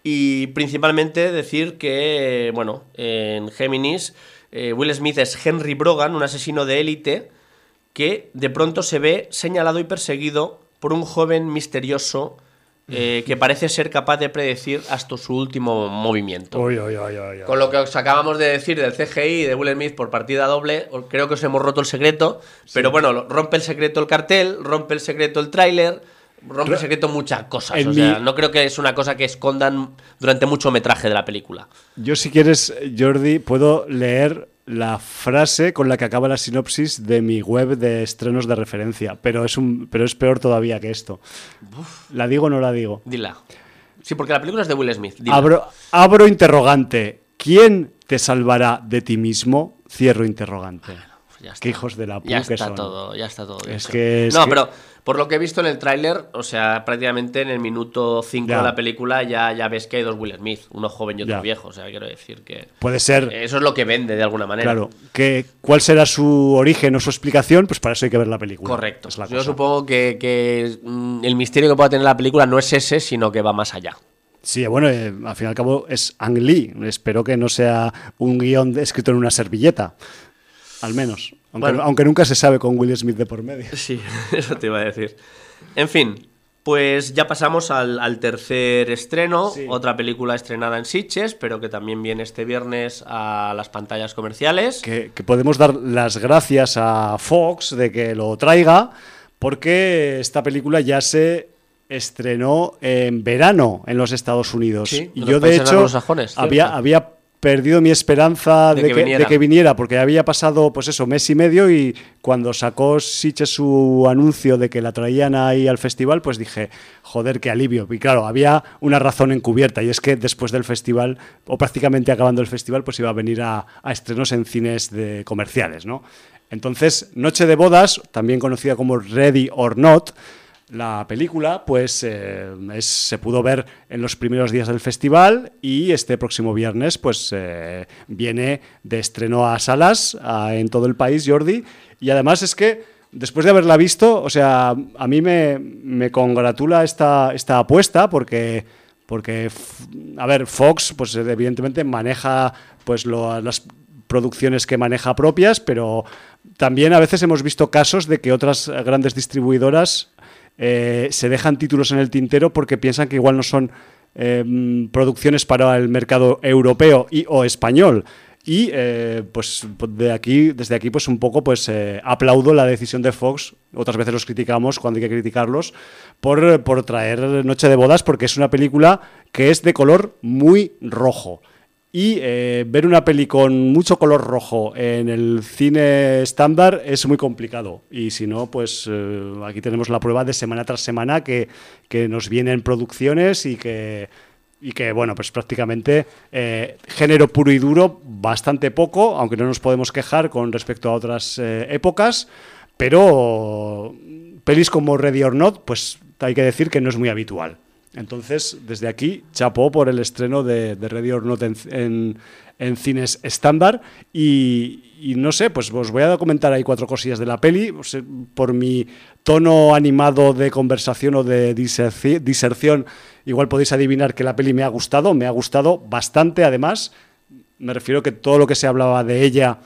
y principalmente decir que, bueno, en Géminis, eh, Will Smith es Henry Brogan, un asesino de élite, que de pronto se ve señalado y perseguido por un joven misterioso eh, que parece ser capaz de predecir hasta su último movimiento. Uy, uy, uy, uy, uy. Con lo que os acabamos de decir del CGI y de Will Smith por partida doble, creo que os hemos roto el secreto. Pero bueno, rompe el secreto el cartel, rompe el secreto el tráiler, rompe el secreto muchas cosas. En O sea, mi- no creo que es una cosa que escondan durante mucho metraje de la película. Yo, si quieres, Jordi, puedo leer la frase con la que acaba la sinopsis de mi web de estrenos de referencia, pero es, un, pero es peor todavía que esto. ¿La digo o no la digo? Dila. Sí, porque la película es de Will Smith. Dila. Abro, abro interrogante. ¿Quién te salvará de ti mismo? Cierro interrogante. Ya está. Qué hijos de la pu Ya que está son. todo, ya está todo. Es que- es no, que- pero por lo que he visto en el tráiler, o sea, prácticamente en el minuto 5 Ya. de la película ya, ya ves que hay dos Will Smith, uno joven y otro Ya. viejo. O sea, quiero decir que Puede ser, eso es lo que vende de alguna manera. claro, que cuál será su origen o su explicación, pues para eso hay que ver la película. Correcto. Es la Yo cosa. supongo que, que, mm, el misterio que pueda tener la película no es ese, sino que va más allá. Sí, bueno, eh, al fin y al cabo es Ang Lee. Espero que no sea un guion escrito en una servilleta. Al menos. Aunque, Bueno. aunque nunca se sabe con Will Smith de por medio. Sí, eso te iba a decir. En fin, pues ya pasamos al, al tercer estreno, Sí. otra película estrenada en Sitges, pero que también viene este viernes a las pantallas comerciales. Que, que podemos dar las gracias a Fox de que lo traiga, porque esta película ya se estrenó en verano en los Estados Unidos. Sí, y yo, de hecho, había, había perdido mi esperanza De de, que que, viniera. de que viniera, porque había pasado, pues eso, mes y medio y cuando sacó Sitges su anuncio de que la traían ahí al festival, pues dije, joder, qué alivio. Y claro, había una razón encubierta y es que después del festival, o prácticamente acabando el festival, pues iba a venir a, a estrenos en cines de comerciales, ¿no? Entonces, Noche de Bodas, también conocida como Ready or Not, la película, pues eh, se pudo ver en los primeros días del festival y este próximo viernes, pues eh, viene de estreno a salas a- en todo el país, Jordi. Y además es que después de haberla visto, o sea, a mí me, me congratula esta, esta apuesta porque porque a ver Fox pues evidentemente maneja pues las producciones que maneja propias pero también a veces hemos visto casos de que otras grandes distribuidoras eh, se dejan títulos en el tintero porque piensan que igual no son eh, producciones para el mercado europeo y o español y eh, pues de aquí, desde aquí, pues un poco pues aplaudo la decisión de Fox. Otras veces los criticamos cuando hay que criticarlos por, por traer Noche de Bodas, porque es una película que es de color muy rojo. Y eh, ver una peli con mucho color rojo en el cine estándar es muy complicado. Y si no, pues eh, aquí tenemos la prueba de semana tras semana que, que nos vienen producciones y que, y que, bueno, pues prácticamente eh, género puro y duro, bastante poco, aunque no nos podemos quejar con respecto a otras épocas, pero pelis como Ready or Not, pues hay que decir que no es muy habitual. Entonces, desde aquí, chapó por el estreno de, de Ready or en, cines estándar. Y, no sé, pues os voy a comentar ahí cuatro cosillas de la peli. Por mi tono animado de conversación o de diserci- diserción, igual podéis adivinar que la peli me ha gustado. Me ha gustado bastante, además. Me refiero que todo lo que se hablaba de ella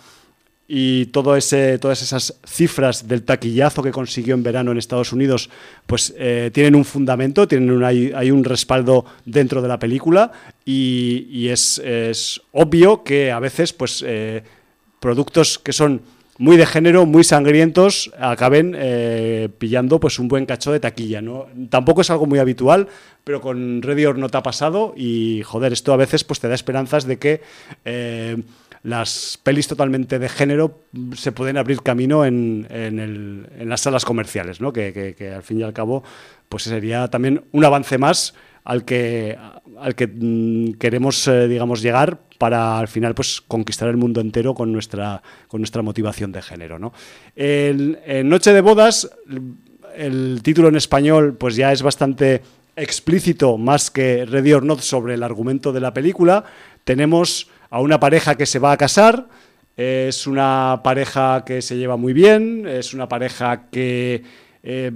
y todo ese, todas esas cifras del taquillazo que consiguió en verano en Estados Unidos, pues eh, tienen un fundamento, tienen un, hay, un respaldo dentro de la película y, es, obvio que a veces pues eh, productos que son muy de género, muy sangrientos, acaben eh, pillando pues un buen cacho de taquilla. ¿no? Tampoco es algo muy habitual, pero con Ready or Not ha pasado y joder, esto a veces pues te da esperanzas de que las pelis totalmente de género se pueden abrir camino en, en el- en las salas comerciales, ¿no? Que, que- al fin y al cabo pues sería también un avance más al que, al que mm, queremos, eh, digamos, llegar para al final pues conquistar el mundo entero con nuestra, con nuestra motivación de género. ¿no? En Noche de Bodas, el título en español pues ya es bastante explícito más que Ready or Not sobre el argumento de la película. Tenemos a una pareja que se va a casar, es una pareja que se lleva muy bien, es una pareja que eh,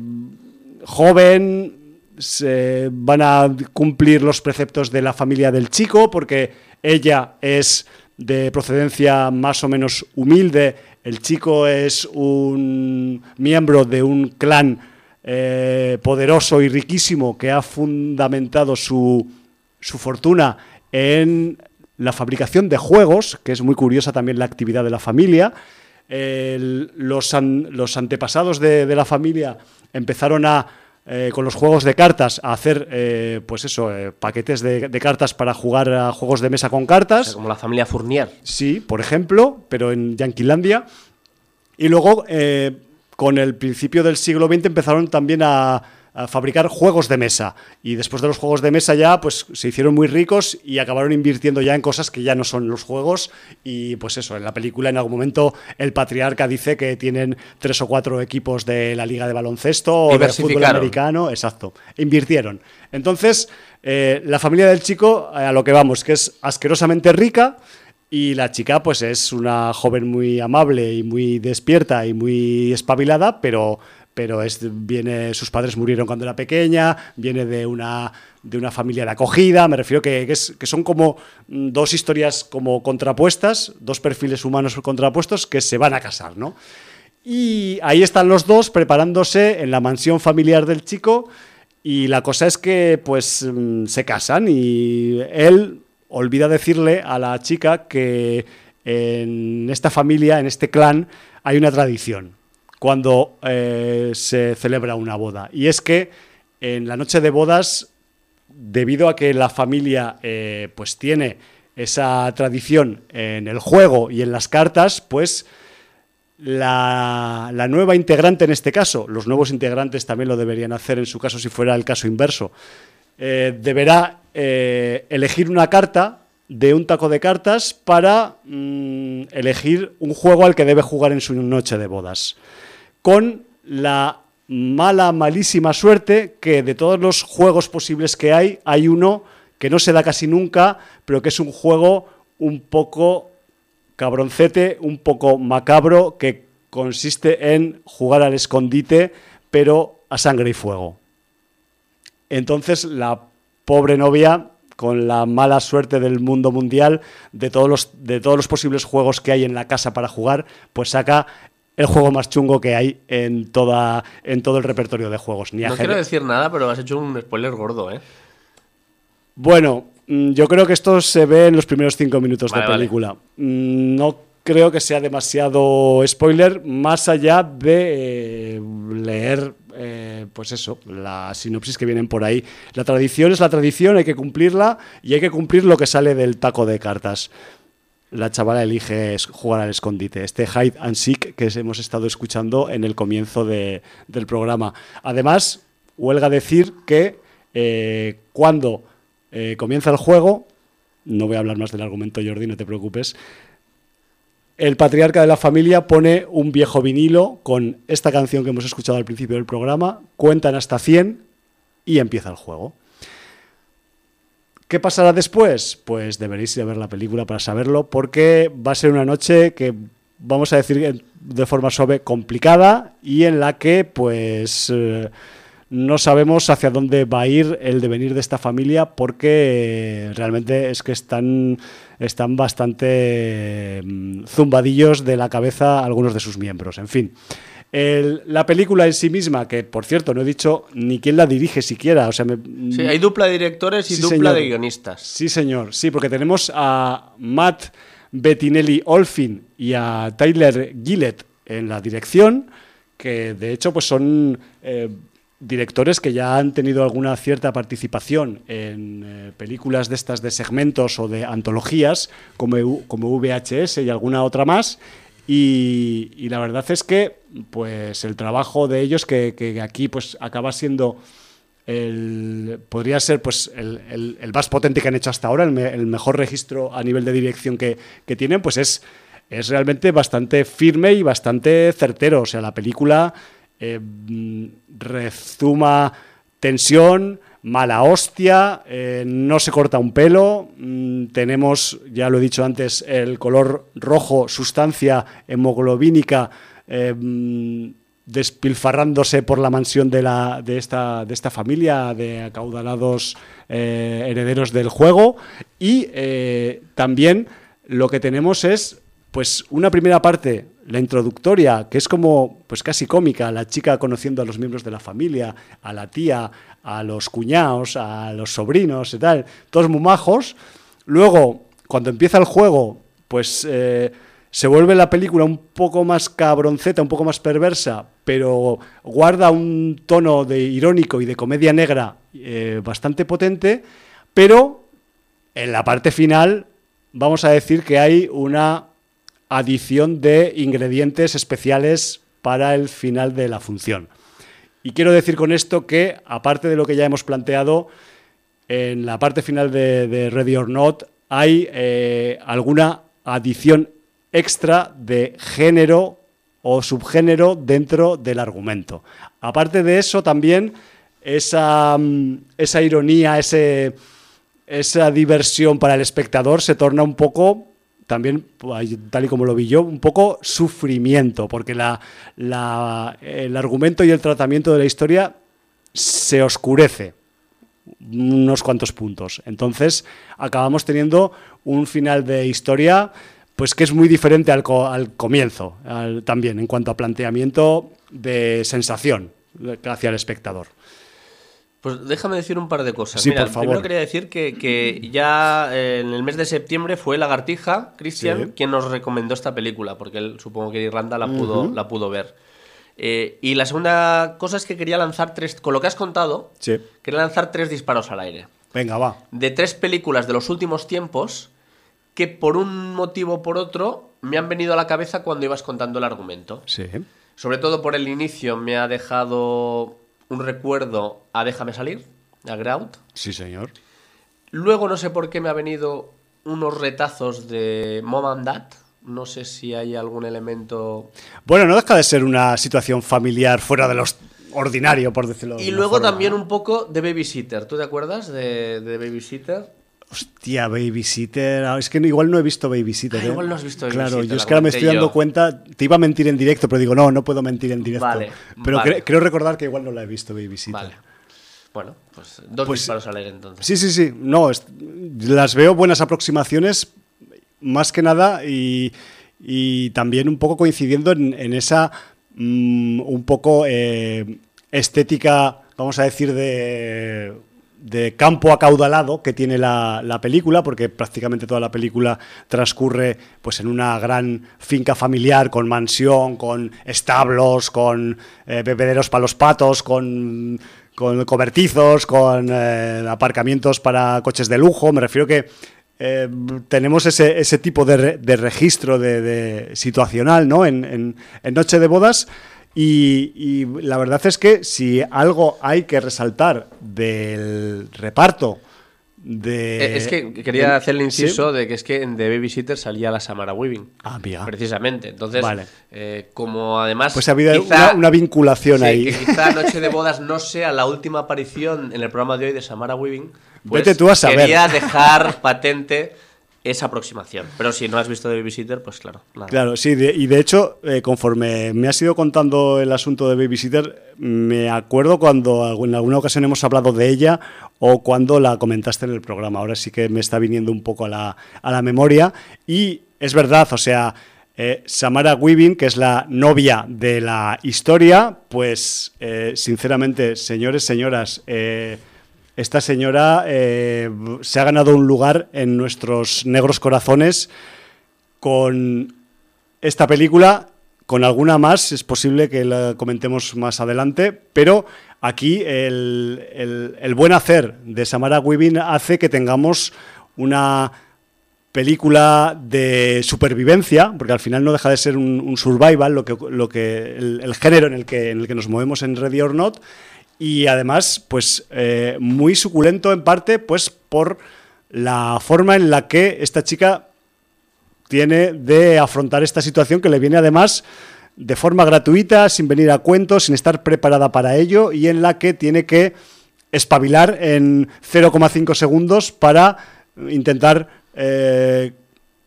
joven, se van a cumplir los preceptos de la familia del chico, porque ella es de procedencia más o menos humilde, el chico es un miembro de un clan eh, poderoso y riquísimo que ha fundamentado su, su fortuna en la fabricación de juegos, que es muy curiosa también la actividad de la familia. El- los, an- los antepasados de, de la familia empezaron a, eh, con los juegos de cartas, a hacer, eh, pues eso, eh, paquetes de, de cartas para jugar a juegos de mesa con O cartas. sea, como la familia Fournier. Sí, por ejemplo, pero en Yanquilandia. Y luego, con el principio del siglo XX, empezaron también a a fabricar juegos de mesa. Y después de los juegos de mesa ya, pues se hicieron muy ricos y acabaron invirtiendo ya en cosas que ya no son los juegos. Y pues eso, en la película en algún momento el patriarca dice que tienen tres o cuatro equipos de la liga de baloncesto o de fútbol americano. Exacto. Invirtieron. Entonces, eh, la familia del chico, eh, a lo que vamos, que es asquerosamente rica. Y la chica, pues es una joven muy amable y muy despierta y muy espabilada, pero, pero viene, sus padres murieron cuando era pequeña, viene de una, de una familia de acogida, me refiero que, que, que son como mm, dos historias como contrapuestas, dos perfiles humanos contrapuestos que se van a casar, ¿no? Y ahí están los dos preparándose en la mansión familiar del chico y la cosa es que pues mm, se casan y él olvida decirle a la chica que en esta familia, en este clan, hay una tradición cuando eh, se celebra una boda. Y es que en la noche de bodas, debido a que la familia eh, pues tiene esa tradición en el juego y en las cartas, pues la, nueva integrante en este caso, los nuevos integrantes también lo deberían hacer en su caso si fuera el caso inverso, eh, deberá elegir una carta de un taco de cartas para mm, elegir un juego al que debe jugar en su noche de bodas. Con la mala, malísima suerte que de todos los juegos posibles que hay, hay uno que no se da casi nunca, pero que es un juego un poco cabroncete, un poco macabro, que consiste en jugar al escondite, pero a sangre y fuego. Entonces la pobre novia, con la mala suerte del mundo mundial, de todos los, de todos los posibles juegos que hay en la casa para jugar, pues saca el juego más chungo que hay en, toda, en todo el repertorio de juegos. Ni No quiero decir nada, pero has hecho un spoiler gordo, ¿eh? Bueno, mm, yo creo que esto se ve en los primeros cinco minutos Vale, de película. Mm, No creo que sea demasiado spoiler, más allá de eh, leer, eh, pues eso, la sinopsis que vienen por ahí. La tradición es la tradición, hay que cumplirla y hay que cumplir lo que sale del taco de cartas. La chavala elige jugar al escondite, este hide and seek que hemos estado escuchando en el comienzo de- del programa. Además, huelga decir que eh, cuando eh, comienza el juego, no voy a hablar más del argumento, Jordi, no te preocupes, el patriarca de la familia pone un viejo vinilo con esta canción que hemos escuchado al principio del programa, cuentan hasta 100 y empieza el juego. ¿Qué pasará después? Pues deberéis ir a ver la película para saberlo, porque va a ser una noche que, vamos a decir de forma suave, complicada y en la que, pues, eh, no sabemos hacia dónde va a ir el devenir de esta familia, porque eh, realmente es que están, están bastante mm, zumbadillos de la cabeza algunos de sus miembros. En fin. El- la película en sí misma, que por cierto no he dicho ni quién la dirige siquiera, o sea, me- Sí, hay dupla de directores y Sí, dupla señor. de guionistas. Sí, señor. Sí, porque tenemos a Matt Bettinelli Olfin y a Tyler Gillett en la dirección, que de hecho pues son eh, directores que ya han tenido alguna cierta participación en eh, películas de estas de segmentos o de antologías, como, EU como VHS y alguna otra más. Y, y la verdad es que pues el trabajo de ellos que, que aquí pues acaba siendo el, podría ser pues el, el- más potente que han hecho hasta ahora, el, me- el mejor registro a nivel de dirección que, que tienen, pues es, es realmente bastante firme y bastante certero. O sea, la película eh, rezuma tensión, mala hostia, eh, no se corta un pelo, mm, tenemos, ya lo he dicho antes, el color rojo, sustancia hemoglobínica. Mm, despilfarrándose por la mansión de, la, de, esta, de esta familia de acaudalados eh, herederos del juego y eh, también lo que tenemos es pues una primera parte, la introductoria, que es como pues casi cómica, la chica conociendo a los miembros de la familia, a la tía, a los cuñados, a los sobrinos y tal, todos muy majos. Luego, cuando empieza el juego, pues eh, se vuelve la película un poco más cabronceta, un poco más perversa, pero guarda un tono de irónico y de comedia negra eh, bastante potente, pero en la parte final vamos a decir que hay una adición de ingredientes especiales para el final de la función. Y quiero decir con esto que, aparte de lo que ya hemos planteado, en la parte final de, Ready or Not hay eh, alguna adición extra de género o subgénero dentro del argumento. Aparte de eso, también esa, mm, ironía, ese, esa diversión para el espectador se torna un poco, también, tal y como lo vi yo, un poco sufrimiento, porque la- el argumento y el tratamiento de la historia se oscurece unos cuantos puntos. Entonces acabamos teniendo un final de historia pues que es muy diferente al, co- al comienzo, al- también en cuanto a planteamiento de sensación hacia el espectador. Pues déjame decir un par de cosas. Sí, Mira, por favor. Primero quería decir que, que ya eh, en el mes de septiembre fue Lagartija, Cristian, Sí. quien nos recomendó esta película, porque él supongo que Irlanda la pudo, la pudo ver. Eh, y la segunda cosa es que quería lanzar tres, con lo que has contado, Sí. quería lanzar tres disparos al aire. Venga, va. De tres películas de los últimos tiempos que por un motivo o por otro me han venido a la cabeza cuando ibas contando el argumento. Sí. Sobre todo por el inicio me ha dejado un recuerdo a Déjame salir, a Grout. Sí, señor. Luego no sé por qué me ha venido unos retazos de Mom and Dad. No sé si hay algún elemento... Bueno, no deja de ser una situación familiar fuera de lo ordinario, por decirlo de Y luego forma, también ¿no? un poco de Babysitter. ¿Tú te acuerdas de, de Babysitter? Hostia, Babysitter. Ah, Es que igual no he visto Babysitter. Ah, ¿eh? igual no has visto Claro, Babysitter, yo es que ahora me estoy dando yo. cuenta. Te iba a mentir en directo, pero digo, no, no puedo mentir en directo. Vale, pero vale. cre- creo recordar que igual no la he visto, Babysitter. Vale. Bueno, pues dos Pues- disparos al aire entonces. Sí, sí, sí. No, es- las veo buenas aproximaciones, más que nada, y, y también un poco coincidiendo en, en esa mm, un poco eh, estética, vamos a decir, de, de campo acaudalado que tiene la, la película, porque prácticamente toda la película transcurre pues en una gran finca familiar, con mansión, con establos, con eh, bebederos para los patos, con con cobertizos, con eh, aparcamientos para coches de lujo. Me refiero que eh, tenemos ese, ese tipo de, re- de registro de, situacional ¿no? en- en Noche de Bodas. Y, y la verdad es que si algo hay que resaltar del reparto de... Eh, es que quería hacer el Sí. inciso de que es que en The Babysitter salía la Samara Weaving. Ah, amiga. Precisamente. Entonces, Vale. eh, como además. Pues ha habido quizá- una, una vinculación sí, ahí. que quizá Noche de Bodas no sea la última aparición en el programa de hoy de Samara Weaving. Pues Vete tú a saber. Quería dejar patente esa aproximación. Pero si no has visto The Babysitter, pues claro. Claro, sí, de- y de hecho, eh, conforme me has ido contando el asunto de Babysitter, me acuerdo cuando en alguna ocasión hemos hablado de ella o cuando la comentaste en el programa. Ahora sí que me está viniendo un poco a la, a la memoria. Y es verdad, o sea, eh, Samara Weaving, que es la novia de la historia, pues eh, sinceramente, señores, señoras, esta señora eh, se ha ganado un lugar en nuestros negros corazones con esta película, con alguna más, es posible que la comentemos más adelante, pero aquí el, el- buen hacer de Samara Weaving hace que tengamos una película de supervivencia, porque al final no deja de ser un, survival, lo que, lo que, el, el género en el, que, en el que nos movemos en Ready or Not, y además, pues eh, muy suculento en parte, pues por la forma en la que esta chica tiene de afrontar esta situación que le viene además de forma gratuita, sin venir a cuento, sin estar preparada para ello y en la que tiene que espabilar en 0,5 segundos para intentar eh,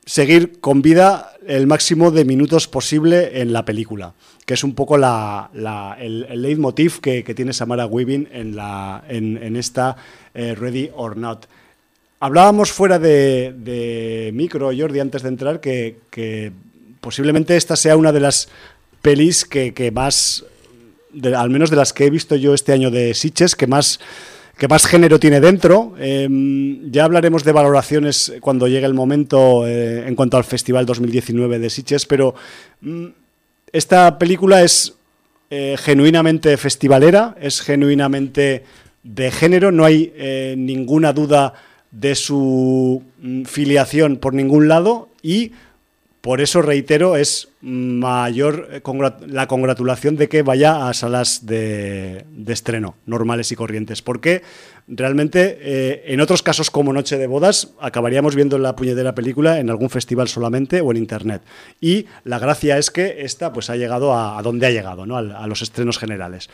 seguir con vida el máximo de minutos posible en la película, que es un poco la, la- el, leitmotiv que, tiene Samara Weaving en, la, en, esta eh, Ready or Not. Hablábamos fuera de, micro, Jordi, antes de entrar, que, posiblemente esta sea una de las pelis que, que más, al menos de las que he visto yo este año de Sitges, que más, que más género tiene dentro. Eh, ya hablaremos de valoraciones cuando llegue el momento eh, en cuanto al Festival 2019 de Sitges, pero mm, esta película es eh, genuinamente festivalera, es genuinamente de género, no hay eh, ninguna duda de su mm, filiación por ningún lado y por eso reitero, es mayor eh, la congratulación de que vaya a salas de, estreno, normales y corrientes. Porque realmente eh, en otros casos como Noche de Bodas acabaríamos viendo la puñetera película en algún festival solamente o en internet. Y la gracia es que esta pues ha llegado a, donde ha llegado, ¿no? A los estrenos generales.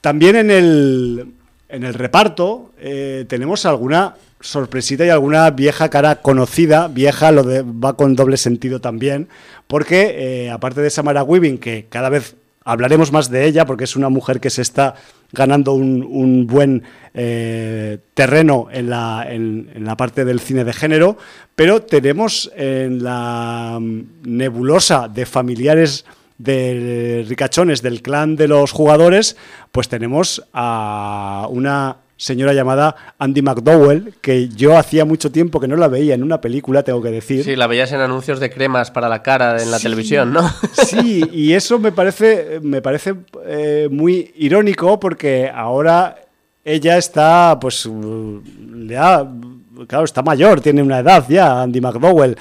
También en el, en el reparto eh, tenemos alguna sorpresita y alguna vieja cara conocida, vieja lo de, va con doble sentido también, porque eh, aparte de Samara Weaving, que cada vez hablaremos más de ella, porque es una mujer que se está ganando un, un buen eh, terreno en la, en- la parte del cine de género, pero tenemos en la mm, nebulosa de familiares de ricachones del clan de los jugadores, pues tenemos a una señora llamada Andy McDowell, que yo hacía mucho tiempo que no la veía en una película, tengo que decir. Sí, la veías en anuncios de cremas para la cara en la Sí, televisión, ¿no? Sí, y eso me parece, me parece eh, muy irónico porque ahora ella está, pues, ya, claro, está mayor, tiene una edad ya, Andy McDowell.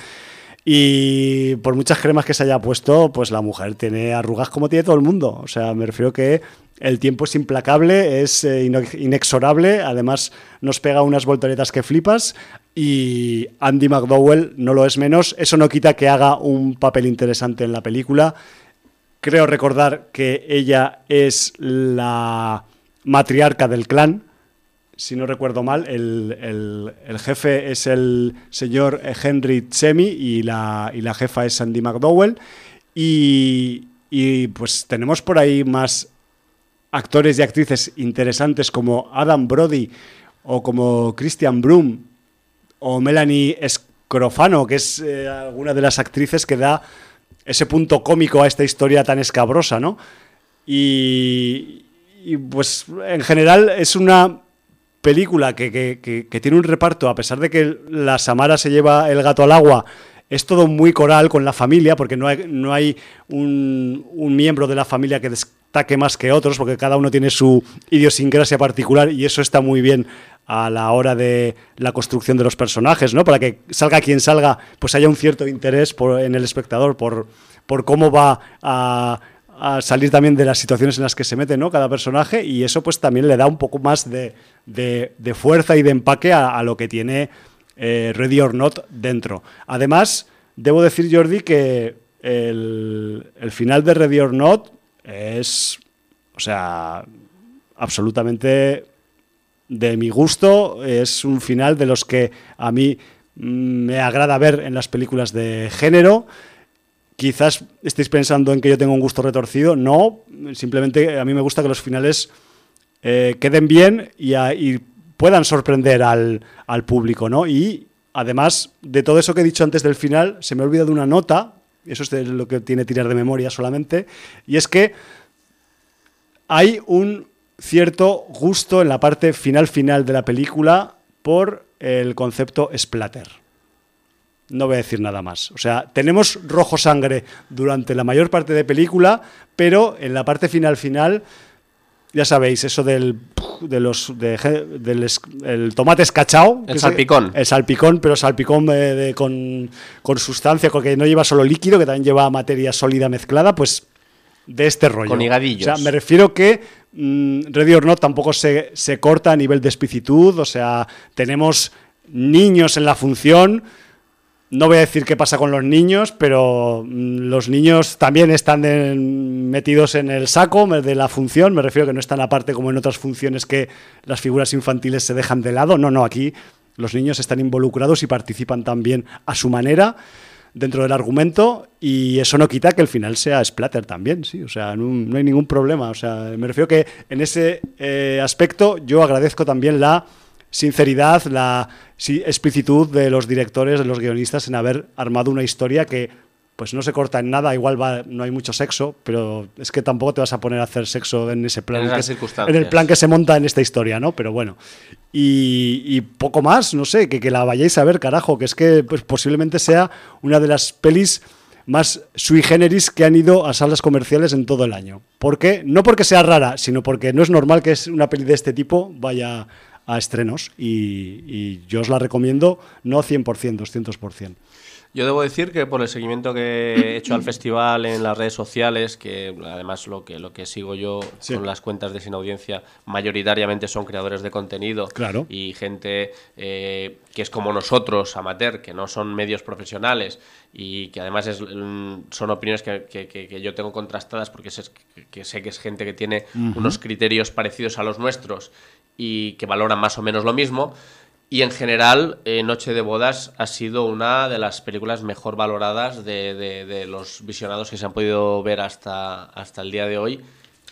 Y por muchas cremas que se haya puesto, pues la mujer tiene arrugas como tiene todo el mundo. O sea, me refiero que el tiempo es implacable, es eh, inexorable, además nos pega unas volteretas que flipas y Andy McDowell no lo es menos. Eso no quita que haga un papel interesante en la película. Creo recordar que ella es la matriarca del clan, si no recuerdo mal, el, el- el jefe es el señor Henry Tsemi y la, y la jefa es Sandy McDowell. Y, y, pues tenemos por ahí más actores y actrices interesantes como Adam Brody o como Christian Broom o Melanie Scrofano, que es eh, alguna de las actrices que da ese punto cómico a esta historia tan escabrosa, ¿no? Y, y, pues en general es una película que, que- que- tiene un reparto, a pesar de que la Samara se lleva el gato al agua, es todo muy coral con la familia, porque no hay, no hay un, un miembro de la familia que destaque más que otros, porque cada uno tiene su idiosincrasia particular y eso está muy bien a la hora de la construcción de los personajes, ¿no? Para que salga quien salga, pues haya un cierto interés por- en el espectador por, por cómo va a, salir también de las situaciones en las que se mete, ¿no? Cada personaje y eso pues también le da un poco más de, de- fuerza y de empaque a, a lo que tiene eh, Ready or Not dentro. Además, debo decir, Jordi, que el, el final de Ready or Not es, o sea, absolutamente de mi gusto. Es un final de los que a mí mm, me agrada ver en las películas de género. Quizás estéis pensando en que yo tengo un gusto retorcido. No, simplemente a mí me gusta que los finales eh, queden bien y, puedan sorprender al, al público, ¿no? Y además de todo eso que he dicho antes del final, se me ha olvidado una nota, eso es lo que tiene tirar de memoria solamente, y es que hay un cierto gusto en la parte final final de la película por el concepto splatter. No voy a decir nada más. O sea, tenemos rojo sangre durante la mayor parte de película, pero en la parte final final, ya sabéis, eso del de los de- del el tomate escachao, El salpicón. el salpicón, pero salpicón eh, de- con, con sustancia, porque no lleva solo líquido, que también lleva materia sólida mezclada, pues de este rollo. Con higadillos. O sea, me refiero que mm, Ready or Not tampoco se, se corta a nivel de explicitud, o sea, tenemos niños en la función. No voy a decir qué pasa con los niños, pero mm, los niños también están metidos en el saco de la función. Me refiero que no están aparte como en otras funciones que las figuras infantiles se dejan de lado. No, no, aquí los niños están involucrados y participan también a su manera dentro del argumento y eso no quita que el final sea splatter también, sí, o sea, no, hay ningún problema, o sea, me refiero que en ese eh, aspecto yo agradezco también la sinceridad, la explicitud de los directores, de los guionistas en haber armado una historia que pues no se corta en nada, igual va, no hay mucho sexo, pero es que tampoco te vas a poner a hacer sexo en ese plan, En que- en el plan que se monta en esta historia, ¿no? Pero bueno, y, y poco más, no sé, que, que la vayáis a ver, carajo, que es que pues, posiblemente sea una de las pelis más sui generis que han ido a salas comerciales en todo el año. ¿Por qué? No porque sea rara, sino porque no es normal que es una peli de este tipo vaya a estrenos y, y yo os la recomiendo no 100%, 200%. Yo debo decir que por el seguimiento que he hecho al festival en las redes sociales, que además lo que, lo que sigo yo Sí. con las cuentas de Sin Audiencia, mayoritariamente son creadores de contenido Claro. y gente eh, que es como nosotros, amateur, que no son medios profesionales y que además es, mm, son opiniones que, que- que- yo tengo contrastadas porque sé que, que sé que es gente que tiene unos criterios parecidos a los nuestros y que valoran más o menos lo mismo. Y en general, eh, Noche de Bodas ha sido una de las películas mejor valoradas de, los visionados que se han podido ver hasta, hasta el día de hoy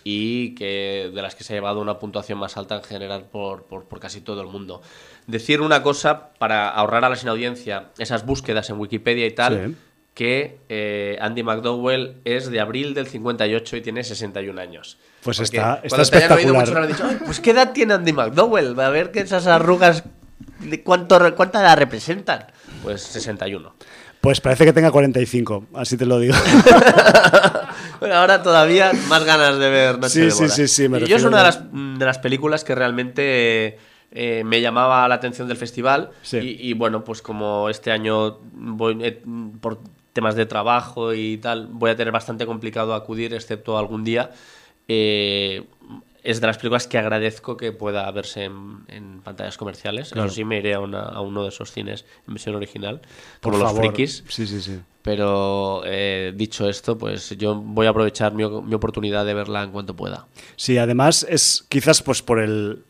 y que de las que se ha llevado una puntuación más alta en general por, por- casi todo el mundo. Decir una cosa para ahorrar a la sin audiencia esas búsquedas en Wikipedia y tal. Que eh, Andy McDowell es de abril del 58 y tiene 61 años. Pues Porque está- está cuando te hayan oído espectacular. mucho, dicho, "Ay, pues ¿qué edad tiene Andy McDowell? A ver que esas arrugas, ¿de cuánto, ¿cuántas la representan? Pues 61. Pues parece que tenga 45, así te lo digo. Bueno, ahora todavía más ganas de ver Noche Sí, de sí, Bodas. sí, sí, me Y yo es una de ya- las, mm, de las películas que realmente eh, me llamaba la atención del festival. Sí. Y, y bueno, pues como este año voy, eh, por temas de trabajo y tal, voy a tener bastante complicado acudir, excepto algún día. eh, es de las películas que agradezco que pueda verse en, en pantallas comerciales. Claro. Eso sí, me iré a, una- a uno de esos cines en versión original, Por como los frikis. Sí, sí, sí. Pero eh, dicho esto, pues yo voy a aprovechar mi, mi oportunidad de verla en cuanto pueda. Sí, además es quizás pues por el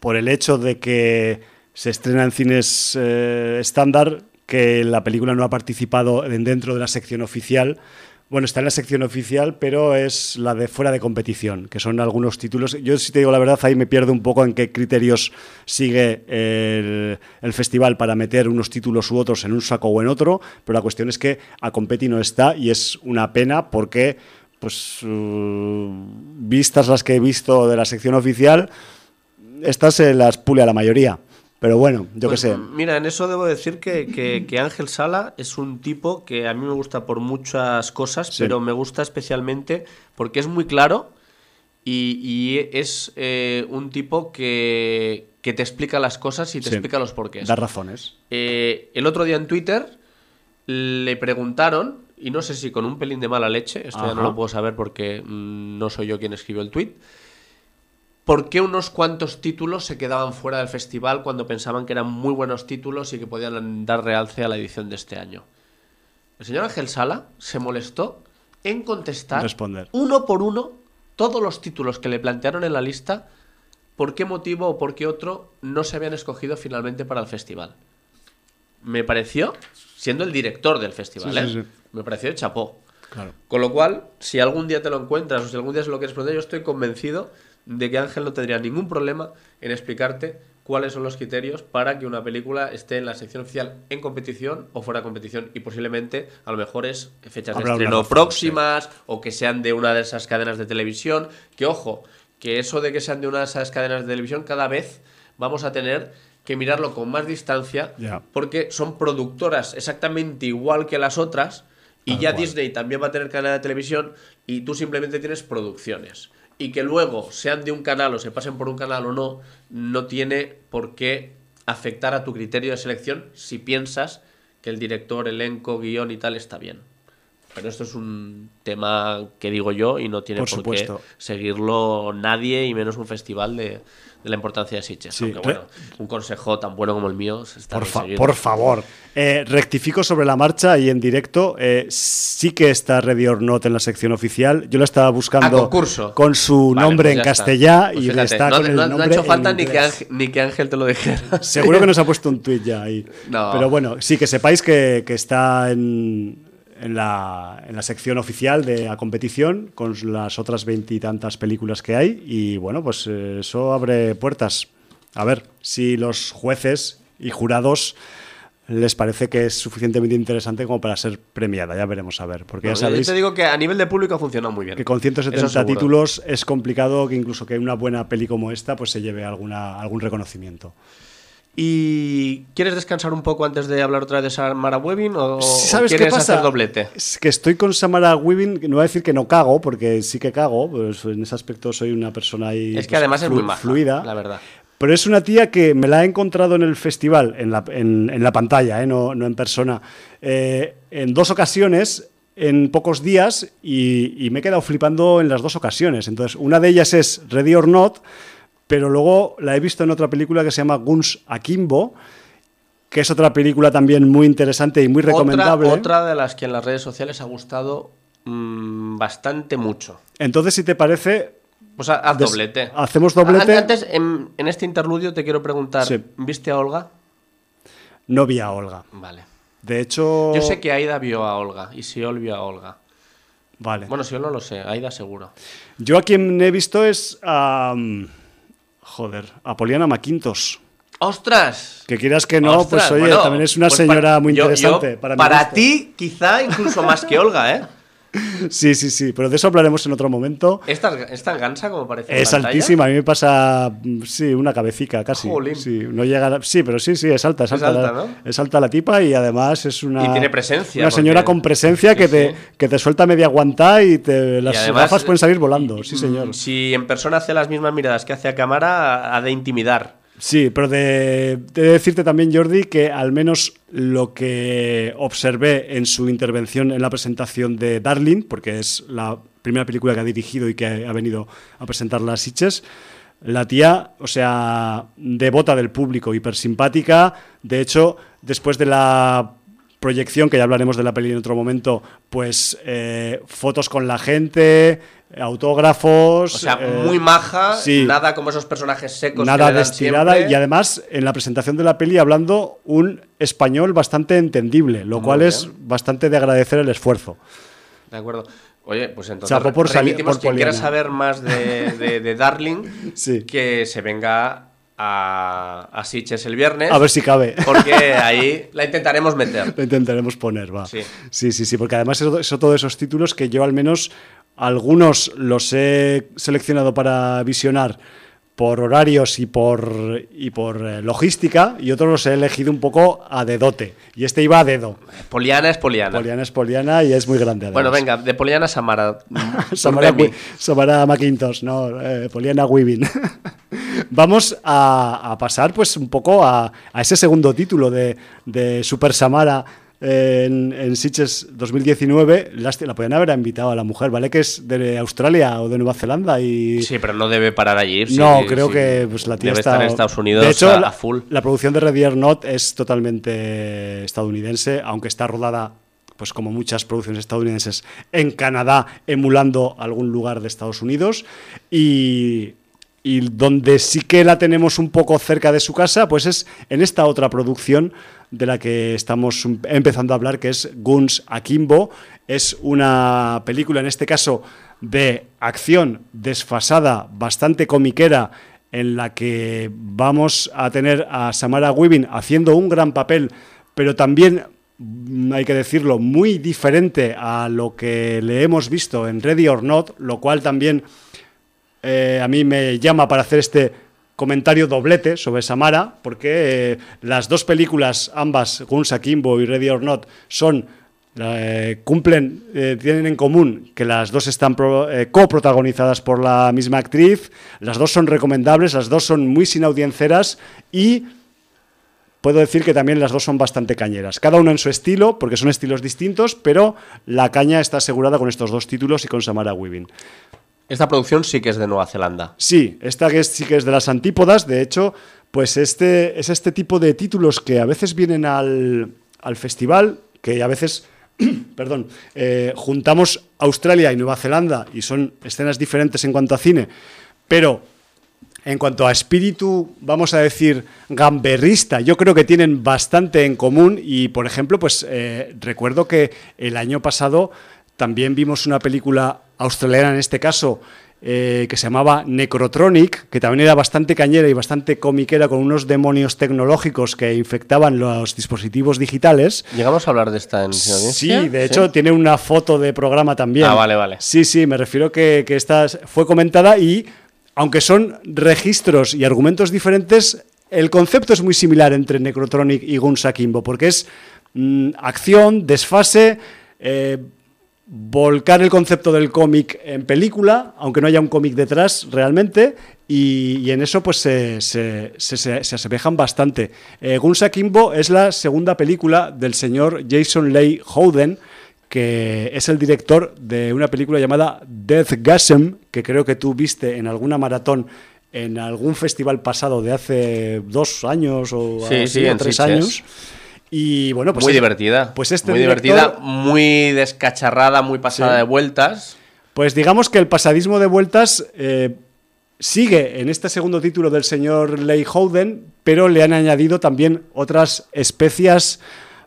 por el hecho de que se estrena en cines eh, estándar, que la película no ha participado en- dentro de la sección oficial. Bueno, está en la sección oficial, pero es la de fuera de competición, que son algunos títulos. Yo, si te digo la verdad, ahí me pierdo un poco en qué criterios sigue el, el festival para meter unos títulos u otros en un saco o en otro, pero la cuestión es que a Competi no está y es una pena porque, pues, uh, vistas las que he visto de la sección oficial, estas se las pule a la mayoría. Pero bueno, yo Pues, qué sé. Mira, en eso debo decir que, que- que Ángel Sala es un tipo que a mí me gusta por muchas cosas, Sí. pero me gusta especialmente porque es muy claro y, y es eh, un tipo que, que te explica las cosas y te Sí. explica los porqués. Da razones. Eh, el otro día en Twitter le preguntaron, y no sé si con un pelín de mala leche, esto ya no lo puedo saber porque mm, no soy yo quien escribió el tweet, ¿por qué unos cuantos títulos se quedaban fuera del festival cuando pensaban que eran muy buenos títulos y que podían dar realce a la edición de este año? El señor Ángel Sala se molestó en contestar Responder. uno por uno todos los títulos que le plantearon en la lista, por qué motivo o por qué otro no se habían escogido finalmente para el festival. Me pareció, siendo el director del festival, Sí, ¿eh? sí, sí. me pareció de chapó. Claro. Con lo cual, si algún día te lo encuentras o si algún día se lo quieres preguntar, yo estoy convencido de que Ángel no tendría ningún problema en explicarte cuáles son los criterios para que una película esté en la sección oficial en competición o fuera de competición y posiblemente a lo mejor es fechas de estreno próximas o que sean de una de esas cadenas de televisión, que ojo, que eso de que sean de una de esas cadenas de televisión cada vez vamos a tener que mirarlo con más distancia porque son productoras exactamente igual que las otras y ya cual. Disney también va a tener canal de televisión y tú simplemente tienes producciones. Y que luego sean de un canal o se pasen por un canal o no, no tiene por qué afectar a tu criterio de selección si piensas que el director, elenco, guion y tal está bien. Pero esto es un tema que digo yo y no tiene Por qué seguirlo nadie y menos un festival de, de la importancia de Sitges. Sí, bueno, un consejo tan bueno como el mío está Por, fa- por favor. Eh, rectifico sobre la marcha y en directo. eh, sí que está Ready or Not en la sección oficial. Yo lo estaba buscando con su Vale, nombre pues en castellano Pues y fíjate, está no, con el no- no nombre ha hecho falta ni que. Ángel, ni que Ángel te lo dijera. Seguro que nos ha puesto un tuit ya ahí. No. Pero bueno, sí que sepáis que, que está en, en la, en la sección oficial de la competición con las otras veintitantas películas que hay. Y bueno, pues eh, eso abre puertas. A ver si los jueces y jurados les parece que es suficientemente interesante como para ser premiada. Ya veremos a ver. Porque No, ya yo sabéis te digo que a nivel de público ha funcionado muy bien. que con Eso 170 seguro. títulos es complicado que incluso que una buena peli como esta pues se lleve alguna, algún reconocimiento. ¿Y quieres descansar un poco antes de hablar otra vez de Samara Webbing o, o ¿Sabes qué quieres pasa? hacer doblete? Es que estoy con Samara Weaving, no voy a decir que no cago, porque sí que cago, pues en ese aspecto soy una persona ahí, Es que pues, además es muy maja, fluida. la verdad. Pero es una tía que me la he encontrado en el festival, en la, en, en la pantalla, ¿eh? no, no en persona, eh, en dos ocasiones en pocos días y, y me he quedado flipando en las dos ocasiones. Entonces, una de ellas es Ready or Not, pero luego la he visto en otra película que se llama Guns Akimbo, que es otra película también muy interesante y muy recomendable. Otra, otra de las que en las redes sociales ha gustado mm, bastante mucho. Entonces, si te parece, sea, haz doblete. hacemos doblete. An- Antes, en, en este interludio te quiero preguntar, Sí. ¿viste a Olga? no vi a Olga. Vale. De hecho, Yo sé que Aida vio a Olga y Siol vio a Olga. Vale. Bueno, Siol no lo sé, Aida seguro. Yo a quien he visto es a. Joder, a Poliana Maquintos. ¡Ostras! Que quieras que no, Ostras, pues oye, bueno, también es una pues señora para- muy yo- yo- interesante. para gusto. ti, quizá incluso más que Olga, ¿eh? Sí, sí, sí, pero de eso hablaremos en otro momento. ¿Es tan, es tan gansa como parece? Es altísima, a mí me pasa, mm, sí, una cabecica casi. Jolín. Sí, no llega a- sí, pero sí, sí, es alta, es Es alta. alta, la, ¿no? es alta la tipa y además es una. Y tiene presencia, Una señora porque- con presencia que, te, sí. que te suelta media guantá y te, las además, gafas pueden salir volando, sí, Mm, señor. Si en persona hace las mismas miradas que hace a cámara, ha de intimidar. Sí, pero de, de decirte también, Jordi, que al menos lo que observé en su intervención en la presentación de Darling, porque es la primera película que ha dirigido y que ha venido a presentar las Sitges, la tía, o sea, devota del público, hiper simpática. De hecho, después de la proyección, que ya hablaremos de la peli en otro momento, pues eh, fotos con la gente, autógrafos. O sea, eh, muy maja, sí. nada como esos personajes secos. Nada destilada y además en la presentación de la peli hablando un español bastante entendible, lo Muy cual bien. es bastante de agradecer el esfuerzo. De acuerdo. Oye, pues entonces Chapó por sali- remitimos por quien quiera saber más de, de- de Darling, Sí. que se venga a, a Sitges el viernes. A ver si cabe. Porque ahí la intentaremos meter. Lo intentaremos poner, va. Sí. sí, sí, sí, porque además es son todos esos títulos que yo al menos algunos los he seleccionado para visionar por horarios y por, y por eh, logística y otros los he elegido un poco a dedote. Y este iba a dedo. Poliana es Poliana. Poliana es Poliana y es muy grande. además. Bueno, venga, de Poliana a Samara. Samara, Samara McIntosh, no, eh, Poliana Weaving. Vamos a, a pasar pues un poco a, a ese segundo título de, de Super Samara en, en Sitges 2019. Lástima, La podían haber invitado a la mujer, ¿vale? Que es de Australia o de Nueva Zelanda y... Sí, pero no debe parar allí. sí, no, creo sí. que pues, la tía debe está... estar en Estados Unidos de hecho, a full. la producción de Ready or Not es totalmente estadounidense, aunque está rodada, pues como muchas producciones estadounidenses, en Canadá, emulando algún lugar de Estados Unidos. Y, y donde sí que la tenemos un poco cerca de su casa, pues es en esta otra producción de la que estamos empezando a hablar, que es Guns Akimbo. Es una película, en este caso, de acción desfasada, bastante comiquera, en la que vamos a tener a Samara Weaving haciendo un gran papel, pero también, mm, hay que decirlo, muy diferente a lo que le hemos visto en Ready or Not, lo cual también eh, a mí me llama para hacer este comentario doblete sobre Samara, porque eh, las dos películas, ambas, Guns Akimbo y Ready or Not, eh, cumplen, eh, tienen en común que las dos están pro- coprotagonizadas por la misma actriz, las dos son recomendables, las dos son muy sin audienceras y puedo decir que también las dos son bastante cañeras, cada uno en su estilo, porque son estilos distintos, pero la caña está asegurada con estos dos títulos y con Samara Weaving. Esta producción sí que es de Nueva Zelanda. Sí, esta que es, sí que es de las antípodas. De hecho, pues este es este tipo de títulos que a veces vienen al, al festival, que a veces, perdón, eh, juntamos Australia y Nueva Zelanda y son escenas diferentes en cuanto a cine, pero en cuanto a espíritu, vamos a decir, gamberrista, yo creo que tienen bastante en común y, por ejemplo, pues eh, recuerdo que el año pasado también vimos una película australiana en este caso eh, que se llamaba Necrotronic, que también era bastante cañera y bastante comiquera con unos demonios tecnológicos que infectaban los dispositivos digitales. ¿Llegamos a hablar de esta en Sí, de hecho tiene una foto de programa también. Ah, vale, vale. Sí, sí, me refiero que, que esta fue comentada y aunque son registros y argumentos diferentes, el concepto es muy similar entre Necrotronic y Guns Akimbo, porque es mm, acción, desfase, eh, volcar el concepto del cómic en película, aunque no haya un cómic detrás realmente, y, y en eso pues se, se- se- se- se asemejan bastante. Eh, Guns Akimbo es la segunda película del señor Jason Leigh Howden, que es el director de una película llamada Death Gasm, que creo que tú viste en alguna maratón en algún festival pasado de hace dos años o, Sí, así, sí, o en tres Sitges. años. Y bueno, pues muy es- divertida. Pues este muy director- divertida, muy descacharrada, muy pasada Sí. de vueltas. Pues digamos que el pasadismo de vueltas eh, sigue en este segundo título del señor Leigh Howden, pero le han añadido también otras especias,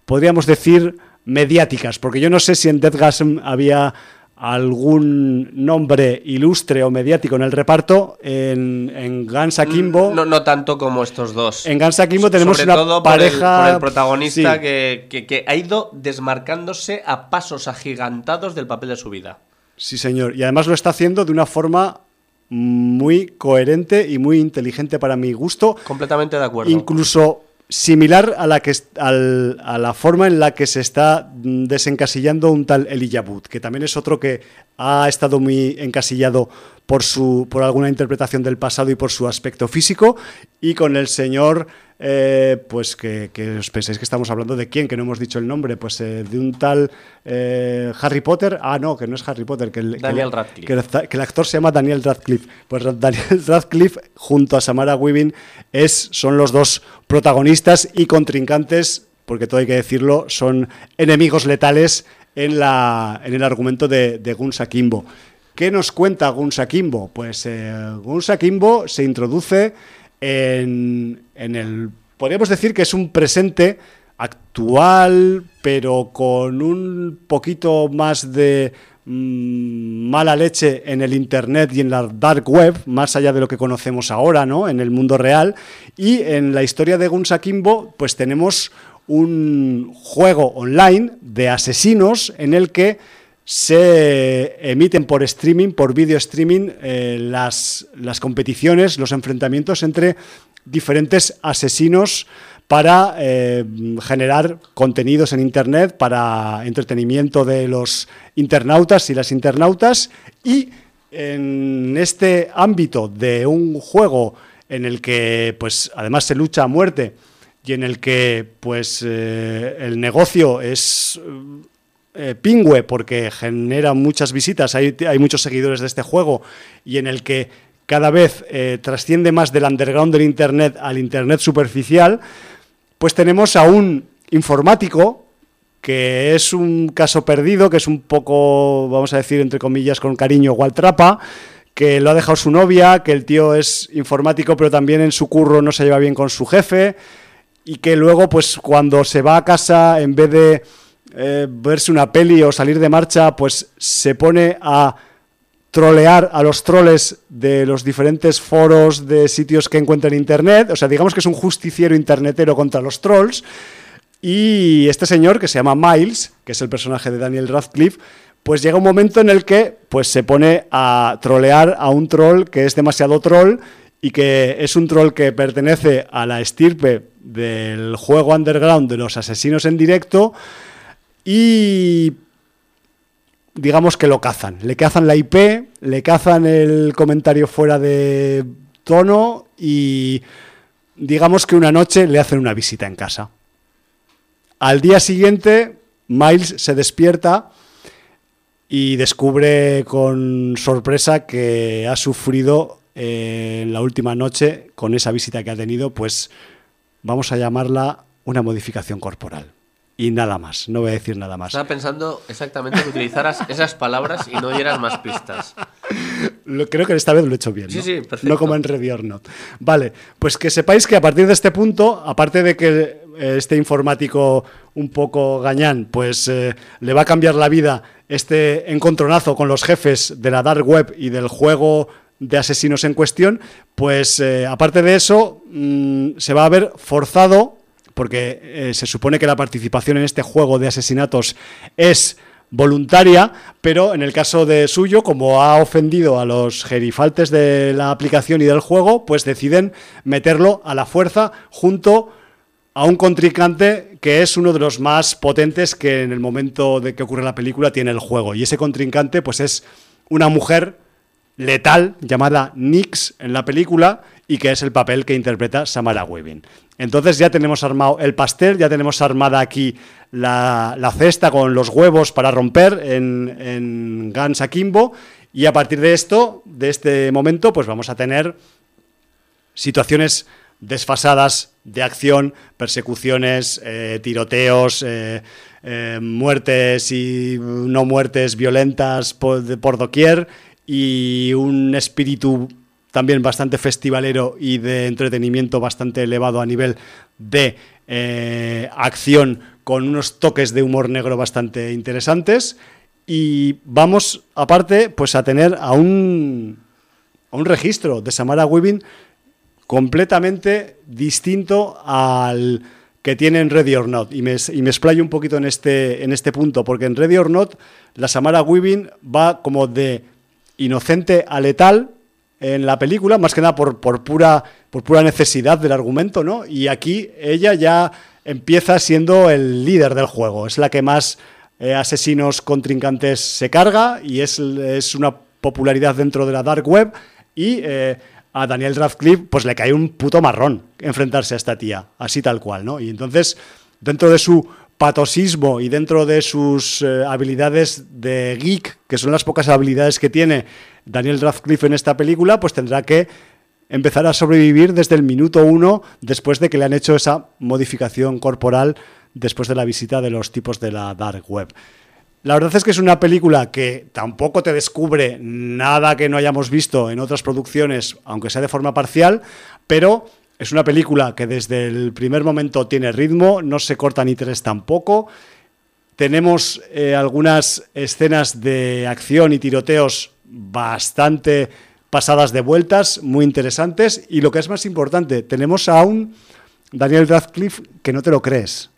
podríamos decir, mediáticas, porque yo no sé si en Deathgasm había algún nombre ilustre o mediático en el reparto. En, en Guns Akimbo, No, no tanto como estos dos. en Guns Akimbo tenemos Sobre una todo por el- pareja... por el, protagonista Sí. que, que- que ha ido desmarcándose a pasos agigantados del papel de su vida. Sí, señor. Y además lo está haciendo de una forma muy coherente y muy inteligente para mi gusto. Completamente de acuerdo. Incluso similar a la, que, al- a la forma en la que se está mm, desencasillando un tal Elijah Wood, que también es otro que ha estado muy encasillado por, su, por alguna interpretación del pasado y por su aspecto físico, y con el señor, eh, pues que, que os pensáis que estamos hablando de quién, que no hemos dicho el nombre, pues eh, de un tal eh, Harry Potter, ah no, que no es Harry Potter, que el, que Daniel el- Radcliffe. que el, que el actor se llama Daniel Radcliffe. Pues Daniel Radcliffe junto a Samara Weaving es, son los dos protagonistas y contrincantes, porque todo hay que decirlo, son enemigos letales en, la, en el argumento de, de Guns Akimbo. ¿Qué nos cuenta Guns Akimbo? Pues eh, Guns Akimbo se introduce en, en el... Podríamos decir que es un presente actual, pero con un poquito más de mm, mala leche en el Internet y en la dark web, más allá de lo que conocemos ahora, ¿no? En el mundo real. Y en la historia de Guns Akimbo, pues tenemos un juego online de asesinos en el que se emiten por streaming, por video streaming, eh, las, las competiciones, los enfrentamientos entre diferentes asesinos para eh, generar contenidos en Internet, para entretenimiento de los internautas y las internautas. Y en este ámbito de un juego en el que, pues, además se lucha a muerte y en el que, pues, eh, el negocio es eh, pingüe porque genera muchas visitas, hay, muchos seguidores de este juego y en el que cada vez eh, trasciende más del underground del Internet al Internet superficial, pues tenemos a un informático que es un caso perdido, que es un poco, vamos a decir, entre comillas, con cariño, Waltrapa, que lo ha dejado su novia, que el tío es informático, pero también en su curro no se lleva bien con su jefe, y que luego, pues cuando se va a casa, en vez de eh, verse una peli o salir de marcha, pues se pone a trolear a los troles de los diferentes foros de sitios que encuentra en internet. O sea, digamos que es un justiciero internetero contra los trolls. Y este señor, que se llama Miles, que es el personaje de Daniel Radcliffe, pues llega un momento en el que pues, se pone a trolear a un troll que es demasiado troll y que es un troll que pertenece a la estirpe del juego underground de los asesinos en directo y digamos que lo cazan. Le cazan la IP, le cazan el comentario fuera de tono y digamos que una noche le hacen una visita en casa. Al día siguiente, Miles se despierta y descubre con sorpresa que ha sufrido eh, en la última noche, con esa visita que ha tenido, pues vamos a llamarla una modificación corporal. Y nada más, no voy a decir nada más. Estaba pensando exactamente que utilizaras esas palabras y no dieras más pistas. Lo- creo que esta vez lo he hecho bien. Sí, ¿no? sí, perfecto. No como en Ready or Not. Vale, pues que sepáis que a partir de este punto, aparte de que eh, este informático un poco gañán, pues eh, le va a cambiar la vida este encontronazo con los jefes de la dark web y del juego de asesinos en cuestión, pues eh, aparte de eso, mm, se va a ver forzado, porque eh, se supone que la participación en este juego de asesinatos es voluntaria, pero en el caso de suyo, como ha ofendido a los gerifaltes de la aplicación y del juego, pues deciden meterlo a la fuerza junto a un contrincante que es uno de los más potentes que en el momento de que ocurre la película tiene el juego. Y ese contrincante, pues es una mujer letal llamada Nix en la película y que es el papel que interpreta Samara Weaving. Entonces ya tenemos armado el pastel, ya tenemos armada aquí la, cesta con los huevos para romper en, en Guns Akimbo y a partir de esto, de este momento, pues vamos a tener situaciones desfasadas de acción, persecuciones, eh, tiroteos, eh, eh, muertes y no muertes violentas por, por doquier y un espíritu también bastante festivalero y de entretenimiento bastante elevado a nivel de eh, acción con unos toques de humor negro bastante interesantes y vamos aparte pues a tener a un a un registro de Samara Weaving completamente distinto al que tiene en Ready or Not. Y me, y me explayo un poquito en este, en este punto, porque en Ready or Not la Samara Weaving va como de inocente a letal en la película, más que nada por, por, pura, por pura necesidad del argumento, ¿no? Y aquí ella ya empieza siendo el líder del juego, es la que más eh, asesinos contrincantes se carga y es, es, una popularidad dentro de la dark web y eh, a Daniel Radcliffe pues le cae un puto marrón enfrentarse a esta tía, así tal cual, ¿no? Y entonces, dentro de su y dentro de sus eh, habilidades de geek, que son las pocas habilidades que tiene Daniel Radcliffe en esta película, pues tendrá que empezar a sobrevivir desde el minuto uno después de que le han hecho esa modificación corporal después de la visita de los tipos de la dark web. La verdad es que es una película que tampoco te descubre nada que no hayamos visto en otras producciones, aunque sea de forma parcial, pero es una película que desde el primer momento tiene ritmo, no se corta ni tres tampoco. Tenemos eh, algunas escenas de acción y tiroteos bastante pasadas de vueltas, muy interesantes. Y lo que es más importante, tenemos a un Daniel Radcliffe que no te lo crees.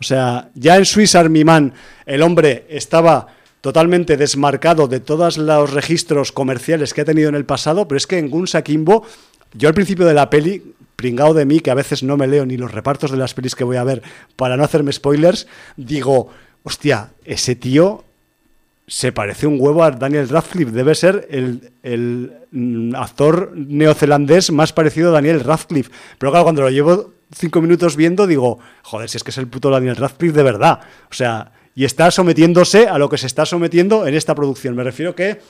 O sea, ya en Swiss Army Man el hombre estaba totalmente desmarcado de todos los registros comerciales que ha tenido en el pasado, pero es que en Guns Akimbo, yo al principio de la peli, pringado de mí, que a veces no me leo ni los repartos de las pelis que voy a ver para no hacerme spoilers, digo, hostia, ese tío se parece un huevo a Daniel Radcliffe, debe ser el, el mm, actor neozelandés más parecido a Daniel Radcliffe. Pero claro, cuando lo llevo cinco minutos viendo, digo, joder, si es que es el puto Daniel Radcliffe de verdad. O sea, y está sometiéndose a lo que se está sometiendo en esta producción. Me refiero que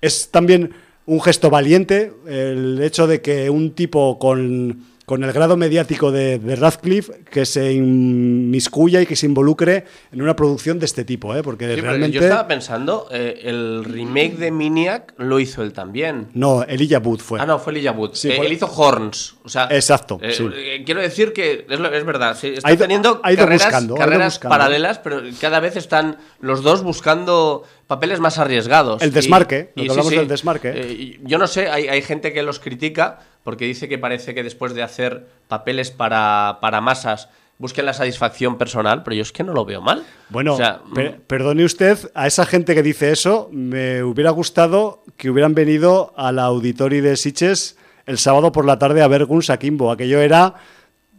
es también un gesto valiente el hecho de que un tipo con con el grado mediático de, de, Radcliffe que se inmiscuya y que se involucre en una producción de este tipo, ¿eh? porque Sí, realmente... yo estaba pensando, eh, el remake de Miniac lo hizo él también. No, Elijah Wood fue. Ah, no, fue Elijah Wood. Sí, Eh, fue- Él hizo Horns. O sea, Exacto, eh, sí. quiero decir que es, verdad. Sí, está Ha ido- teniendo ha ido carreras, buscando, ha ido carreras buscando. paralelas, pero cada vez están los dos buscando papeles más arriesgados. El Y- desmarque, lo y hablamos del desmarque. Eh, yo no sé, hay, hay gente que los critica porque dice que parece que después de hacer papeles para, para masas busquen la satisfacción personal, pero yo es que no lo veo mal. Bueno, O sea, per- perdone usted, a esa gente que dice eso, me hubiera gustado que hubieran venido al auditorio de Siches el sábado por la tarde a ver Guns Akimbo. Aquello era,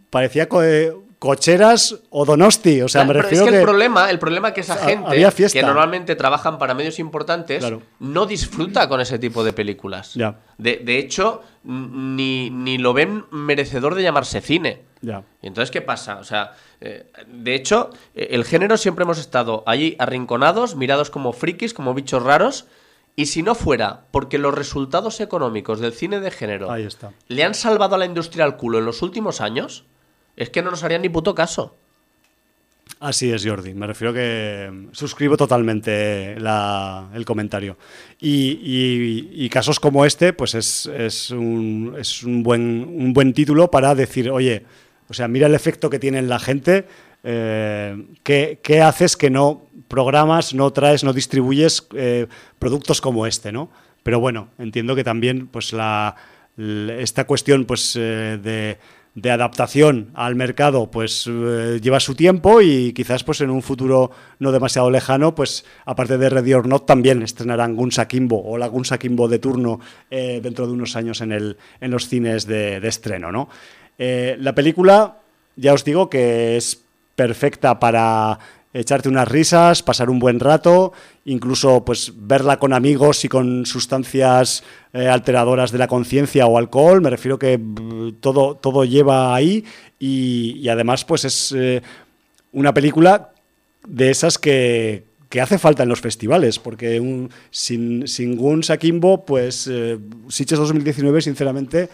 parecía cocheras o Donosti. O sea, Claro, me pero refiero es que, que... el problema, el problema es que esa gente que normalmente trabajan para medios importantes Claro. no disfruta con ese tipo de películas. Ya. De, de hecho, ni, ni lo ven merecedor de llamarse cine. Ya. Y entonces, ¿qué pasa? O sea, eh, de hecho, eh, el género siempre hemos estado allí arrinconados, mirados como frikis, como bichos raros. Y si no fuera porque los resultados económicos del cine de género Ahí está. le han salvado a la industria al culo en los últimos años, es que no nos harían ni puto caso. Así es, Jordi. Me refiero que mm, suscribo totalmente el comentario. Y, casos como este, pues es, un, buen, título para decir, oye, o sea, mira el efecto que tiene en la gente. eh, ¿qué, haces que no programas, no traes, no distribuyes eh, productos como este, ¿no? Pero bueno, entiendo que también, pues la, esta cuestión, pues eh, de de adaptación al mercado pues eh, lleva su tiempo y quizás pues en un futuro no demasiado lejano pues aparte de Ready or Not también estrenarán Guns Akimbo o la Guns Akimbo de turno eh, dentro de unos años en, el, en los cines de, de estreno ¿no? Eh, la película ya os digo que es perfecta para echarte unas risas, pasar un buen rato, incluso pues verla con amigos y con sustancias eh, alteradoras de la conciencia o alcohol, me refiero que mm, todo, todo lleva ahí y, además pues es eh, una película de esas que, que hace falta en los festivales, porque un, sin, sin Guns Akimbo, pues eh, Sitges 2019, sinceramente,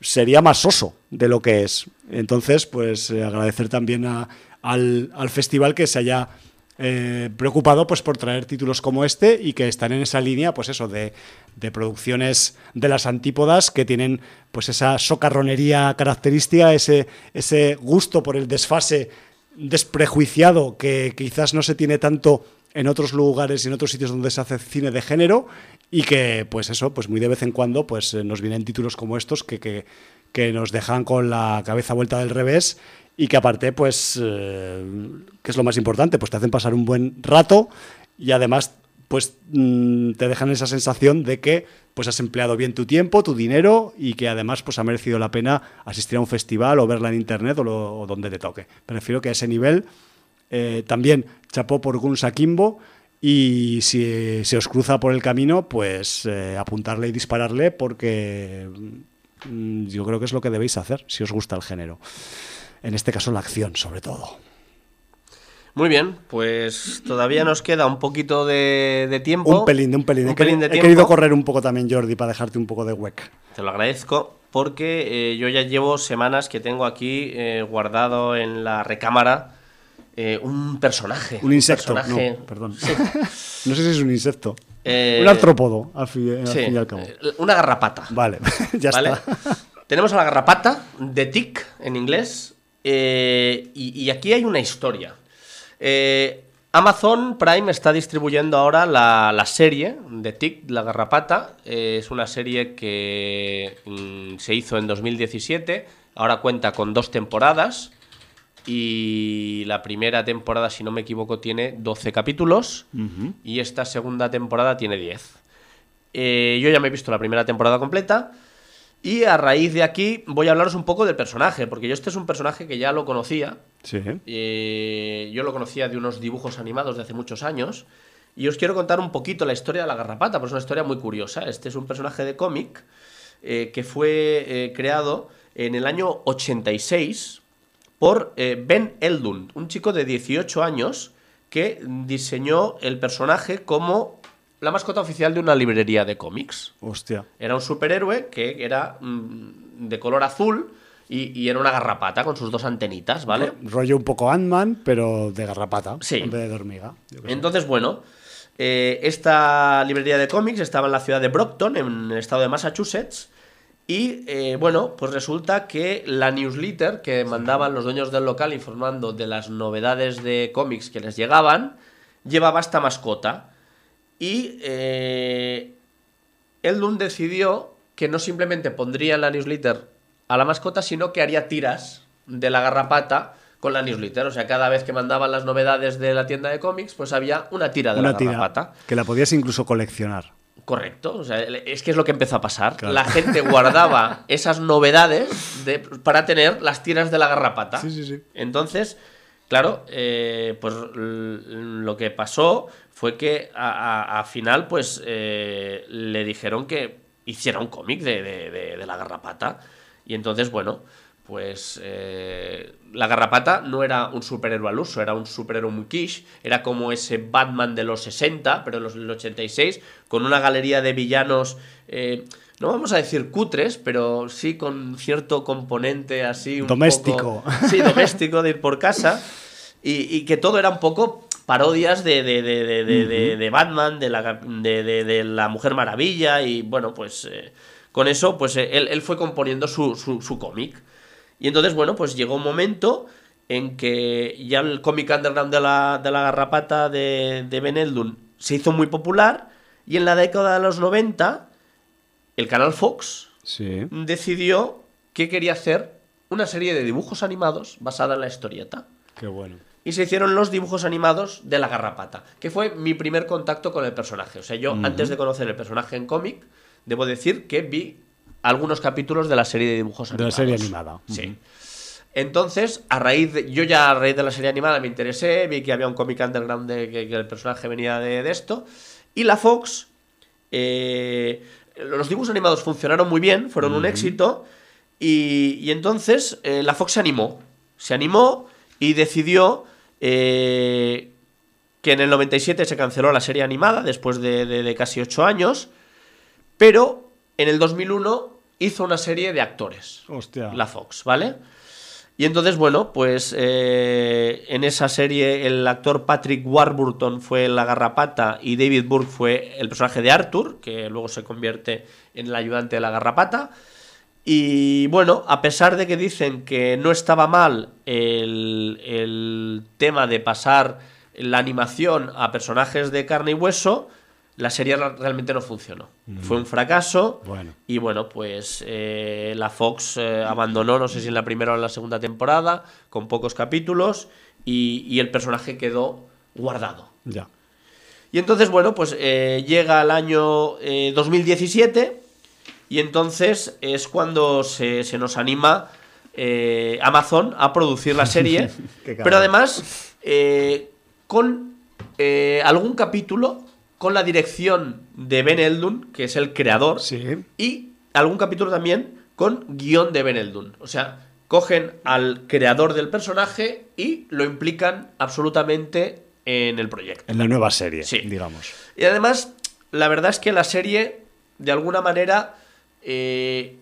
sería más soso de lo que es. Entonces, pues eh, agradecer también a- al, al festival que se haya eh, preocupado pues por traer títulos como este y que están en esa línea, pues eso, de, de producciones de las antípodas que tienen pues esa socarronería característica, ese, ese gusto por el desfase desprejuiciado que quizás no se tiene tanto en otros lugares y en otros sitios donde se hace cine de género y que pues eso, pues muy de vez en cuando pues nos vienen títulos como estos que, que, que nos dejan con la cabeza vuelta del revés y que aparte pues eh, es lo más importante, pues te hacen pasar un buen rato y además pues mm, te dejan esa sensación de que pues has empleado bien tu tiempo, tu dinero y que además pues ha merecido la pena asistir a un festival o verla en internet o, lo- o donde te toque. Prefiero que a ese nivel eh, también chapó por Guns Akimbo y si se os cruza por el camino pues eh, apuntarle y dispararle porque mm, yo creo que es lo que debéis hacer si os gusta el género. En este caso la acción sobre todo. Muy bien, pues todavía nos queda un poquito de, de tiempo. Un pelín de un pelín. Un he, pelín de he tiempo. querido correr un poco también Jordi para dejarte un poco de hueca. Te lo agradezco porque eh, yo ya llevo semanas que tengo aquí eh, guardado en la recámara eh, un personaje. Un insecto, personaje- no, perdón. Sí. No sé si es un insecto. Un artrópodo, al fin, al Sí, fin y al cabo. una garrapata. Vale, ya ¿vale? está. Tenemos a la garrapata, de Tick en inglés, eh, y, y aquí hay una historia. Eh, Amazon Prime está distribuyendo ahora la, la serie de Tick, la garrapata. Eh, es una serie que mm, se hizo en 2017, ahora cuenta con dos temporadas. Y la primera temporada, si no me equivoco, tiene 12 capítulos. Y esta segunda temporada tiene 10. Eh, yo ya me he visto la primera temporada completa. Y a raíz de aquí voy a hablaros un poco del personaje, porque yo este es un personaje que ya lo conocía. Sí. Eh, yo lo conocía de unos dibujos animados de hace muchos años. Y os quiero contar un poquito la historia de la garrapata, pues es una historia muy curiosa. Este es un personaje de cómic eh, que fue eh, creado en el año 86 por Ben Eldund, un chico de 18 años que diseñó el personaje como la mascota oficial de una librería de cómics. Hostia. Era un superhéroe que era mm, de color azul y, y era una garrapata con sus dos antenitas, ¿vale? Rollo un poco Ant-Man, pero de garrapata. Sí. En vez de hormiga. sé. Entonces, bueno, eh, esta librería de cómics estaba en la ciudad de Brockton, en el estado de Massachusetts. Y eh, bueno, pues resulta que la newsletter que mandaban los dueños del local informando de las novedades de cómics que les llegaban, llevaba esta mascota. Y eh, Eldun decidió que no simplemente pondría en la newsletter a la mascota, sino que haría tiras de la garrapata con la newsletter. O sea, cada vez que mandaban las novedades de la tienda de cómics, pues había una tira de Una la tira garrapata. que la podías incluso coleccionar. Correcto, o sea, es que es lo que empezó a pasar. Claro. La gente guardaba esas novedades de- para tener las tiras de la garrapata. Sí, sí, sí. Entonces, claro, eh, pues lo que pasó fue que a, final, pues eh, le dijeron que hiciera un cómic de, de- de- de la garrapata. Y entonces, bueno, pues eh, la garrapata no era un superhéroe al uso, era un superhéroe muy quiche, era como ese Batman de los 60, pero en los del 86, con una galería de villanos, eh, no vamos a decir cutres, pero sí con cierto componente así un Doméstico. poco- sí, doméstico de ir por casa, y, y que todo era un poco parodias de, de, de- de- de- Batman, de la, de, la Mujer Maravilla, y bueno, pues eh, con eso, pues eh, él, él fue componiendo su, su- su cómic. Y entonces, bueno, pues llegó un momento en que ya el cómic underground de la, de la garrapata de, de Ben Eldun se hizo muy popular, y en la década de los 90, el canal Fox Sí. decidió que quería hacer una serie de dibujos animados basada en la historieta. Qué bueno. Y se hicieron los dibujos animados de la garrapata, que fue mi primer contacto con el personaje. O sea, yo antes de conocer el personaje en cómic, debo decir que vi algunos capítulos de la serie de dibujos De la animados. serie animada. Sí. Entonces, a raíz de, yo ya a raíz de la serie animada me interesé, vi que había un cómic underground de que, que el personaje venía de, de esto. Y la Fox, eh, los dibujos animados funcionaron muy bien, fueron un éxito. Y, y entonces eh, la Fox se animó. Se animó y decidió eh, que en el 97 se canceló la serie animada después de, de- de casi 8 años. Pero en el 2001 hizo una serie de actores Hostia. la Fox, ¿vale? Y entonces, bueno, pues eh, en esa serie el actor Patrick Warburton fue la garrapata y David Burke fue el personaje de Arthur, que luego se convierte en el ayudante de la garrapata. Y bueno, a pesar de que dicen que no estaba mal el, el tema de pasar la animación a personajes de carne y hueso, la serie realmente no funcionó. Fue un fracaso. Bueno. Y bueno, pues eh, la Fox eh, abandonó, no sé si en la primera o en la segunda temporada, con pocos capítulos, y, y el personaje quedó guardado. Ya. Y entonces, bueno, pues eh, llega el año eh, 2017 y entonces es cuando se, se nos anima Amazon a producir la serie, pero además con algún capítulo con la dirección de Ben Eldun, que es el creador, Sí. y algún capítulo también con guion de Ben Eldun. O sea, cogen al creador del personaje y lo implican absolutamente en el proyecto. En la nueva serie, Sí. digamos. Y además, la verdad es que la serie, de alguna manera, eh,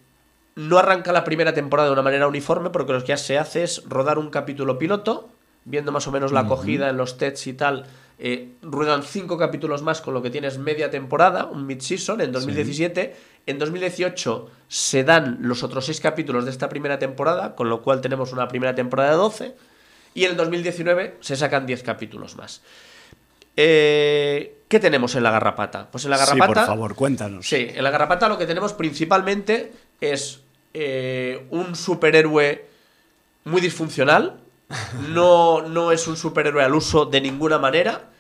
no arranca la primera temporada de una manera uniforme, porque lo que ya se hace es rodar un capítulo piloto, viendo más o menos la acogida en los TEDs y tal. Eh, ruedan cinco capítulos más, con lo que tienes media temporada, un mid-season en 2017. En 2018 se dan los otros seis capítulos de esta primera temporada, con lo cual tenemos una primera temporada de 12. Y en el 2019 se sacan 10 capítulos más. Eh, ¿Qué tenemos en la garrapata? Pues en la Sí, garrapata. por favor, cuéntanos. Sí, en la garrapata lo que tenemos principalmente es eh, un superhéroe muy disfuncional. No, no es un superhéroe al uso de ninguna manera.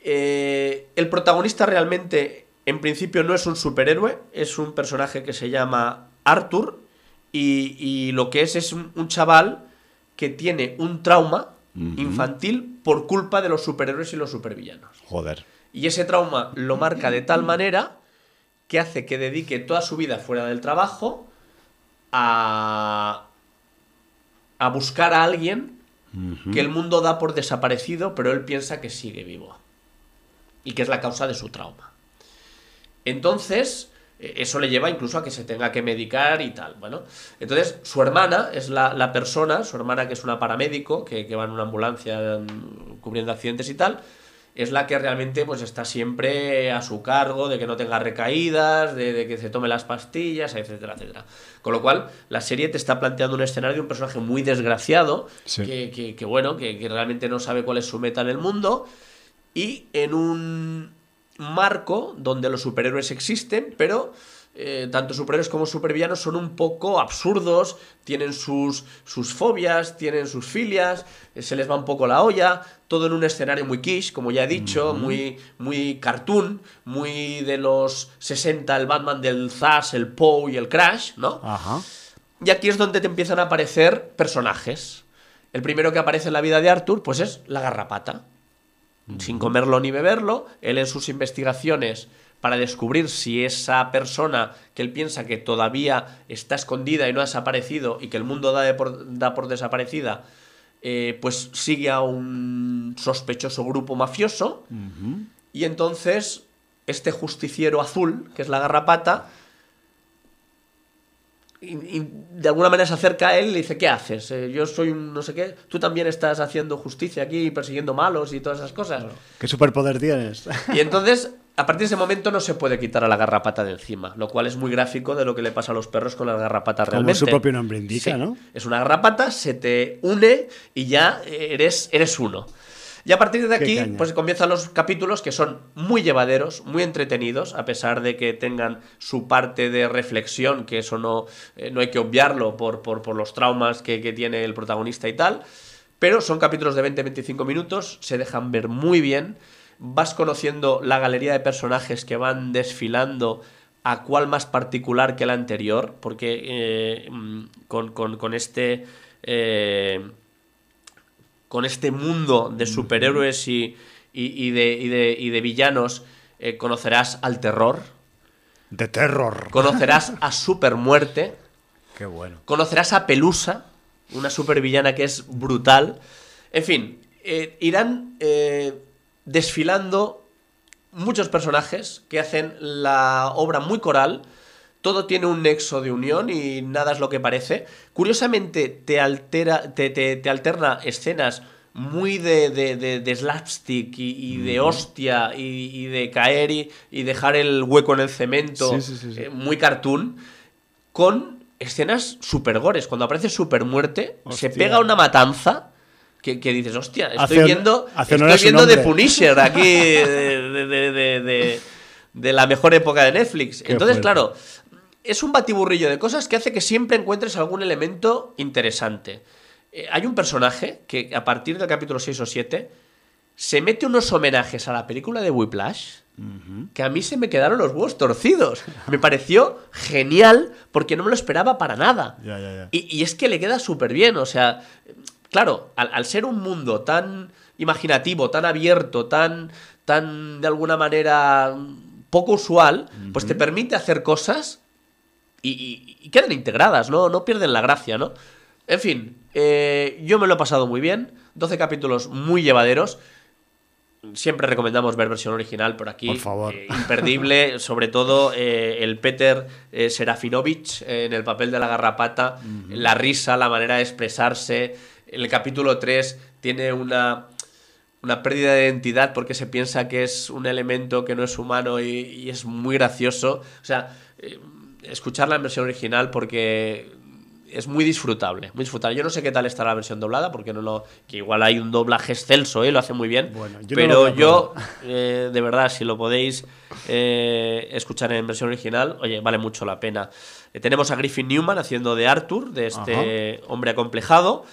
Eh, el protagonista realmente, en principio, no es un superhéroe, es un personaje que se llama Arthur. Y, y lo que es es un, un chaval que tiene un trauma infantil por culpa de los superhéroes y los supervillanos. Joder. Y ese trauma lo marca de tal manera que hace que dedique toda su vida fuera del trabajo a, a buscar a alguien que el mundo da por desaparecido, pero él piensa que sigue vivo. Y que es la causa de su trauma. Entonces, eh, eso le lleva incluso a que se tenga que medicar y tal. Bueno, entonces su hermana es la, la persona, su hermana que es una paramédico, que, que va en una ambulancia mm, cubriendo accidentes y tal, es la que realmente pues está siempre a su cargo de que no tenga recaídas, de, de que se tome las pastillas, etcétera, etcétera. Con lo cual, la serie te está planteando un escenario de un personaje muy desgraciado, Sí. que, que- que, bueno, que, que realmente no sabe cuál es su meta en el mundo, y en un marco donde los superhéroes existen, pero eh, tanto superhéroes como supervillanos son un poco absurdos, tienen sus, sus fobias, tienen sus filias, eh, se les va un poco la olla, todo en un escenario muy quiche, como ya he dicho, muy, muy cartoon, muy de los 60, el Batman del Zaz, el Poe y el Crash, ¿no? Ajá. Y aquí es donde te empiezan a aparecer personajes. El primero que aparece en la vida de Arthur, pues es la garrapata. Sin comerlo ni beberlo, él en sus investigaciones para descubrir si esa persona que él piensa que todavía está escondida y no ha desaparecido y que el mundo da, de por, da por desaparecida, eh, pues sigue a un sospechoso grupo mafioso. Y entonces este justiciero azul, que es la garrapata, y, y de alguna manera se acerca a él y le dice, ¿qué haces? Eh, yo soy un no sé qué, tú también estás haciendo justicia aquí, persiguiendo malos y todas esas cosas. ¿Qué superpoder tienes? Y entonces, a partir de ese momento no se puede quitar a la garrapata de encima, lo cual es muy gráfico de lo que le pasa a los perros con las garrapatas Como realmente. su propio nombre indica, Sí. ¿no? Es una garrapata, se te une y ya eres, eres uno. Y a partir de aquí, pues comienzan los capítulos que son muy llevaderos, muy entretenidos, a pesar de que tengan su parte de reflexión, que eso no, eh, no hay que obviarlo por, por, por los traumas que, que tiene el protagonista y tal. Pero son capítulos de 20-25 minutos, se dejan ver muy bien. Vas conociendo la galería de personajes que van desfilando a cuál más particular que la anterior, porque eh, mm, con, con- con este. eh, con este mundo de superhéroes y, y- y de, y de- y de villanos, eh, conocerás al terror, De terror. conocerás a Supermuerte, Qué bueno. conocerás a Pelusa, una supervillana que es brutal. En fin, eh, irán eh, desfilando muchos personajes que hacen la obra muy coral. Todo tiene un nexo de unión y nada es lo que parece. Curiosamente, te, altera, te, te- te alterna escenas muy de, de- de- de slapstick y, y de hostia y, y de caer y, y dejar el hueco en el cemento, Sí, sí, sí, eh, muy cartoon, con escenas super gores. Cuando aparece super muerte, se pega una matanza que, que dices, hostia, estoy Hace viendo, hace estoy viendo The. Punisher aquí de, de- de- de- la mejor época de Netflix. Qué Entonces, fuerte. claro, es un batiburrillo de cosas que hace que siempre encuentres algún elemento interesante. Eh, hay un personaje que a partir del capítulo 6 o 7 se mete unos homenajes a la película de Whiplash que a mí se me quedaron los huevos torcidos. Me pareció genial porque no me lo esperaba para nada. Y, y es que le queda súper bien, o sea, claro, al, al ser un mundo tan imaginativo, tan abierto, tan, tan de alguna manera poco usual, pues te permite hacer cosas y, y- y quedan integradas, ¿no? No pierden la gracia, ¿no? En fin, eh, yo me lo he pasado muy bien, 12 capítulos muy llevaderos. Siempre recomendamos ver versión original por aquí. Por favor. Eh, imperdible, sobre todo eh, el Peter Serafinovich en el papel de la garrapata, la risa, la manera de expresarse. El capítulo 3 tiene una, una pérdida de identidad porque se piensa que es un elemento que no es humano y, y es muy gracioso. O sea, eh, escucharla en versión original porque es muy disfrutable, muy disfrutable. Yo no sé qué tal estará la versión doblada, porque no lo. que igual hay un doblaje excelso, ¿eh? lo hace muy bien. Bueno, yo pero yo, eh, de verdad, si lo podéis eh, escuchar en versión original, oye, vale mucho la pena. Eh, tenemos a Griffin Newman haciendo de Arthur, de este hombre acomplejado.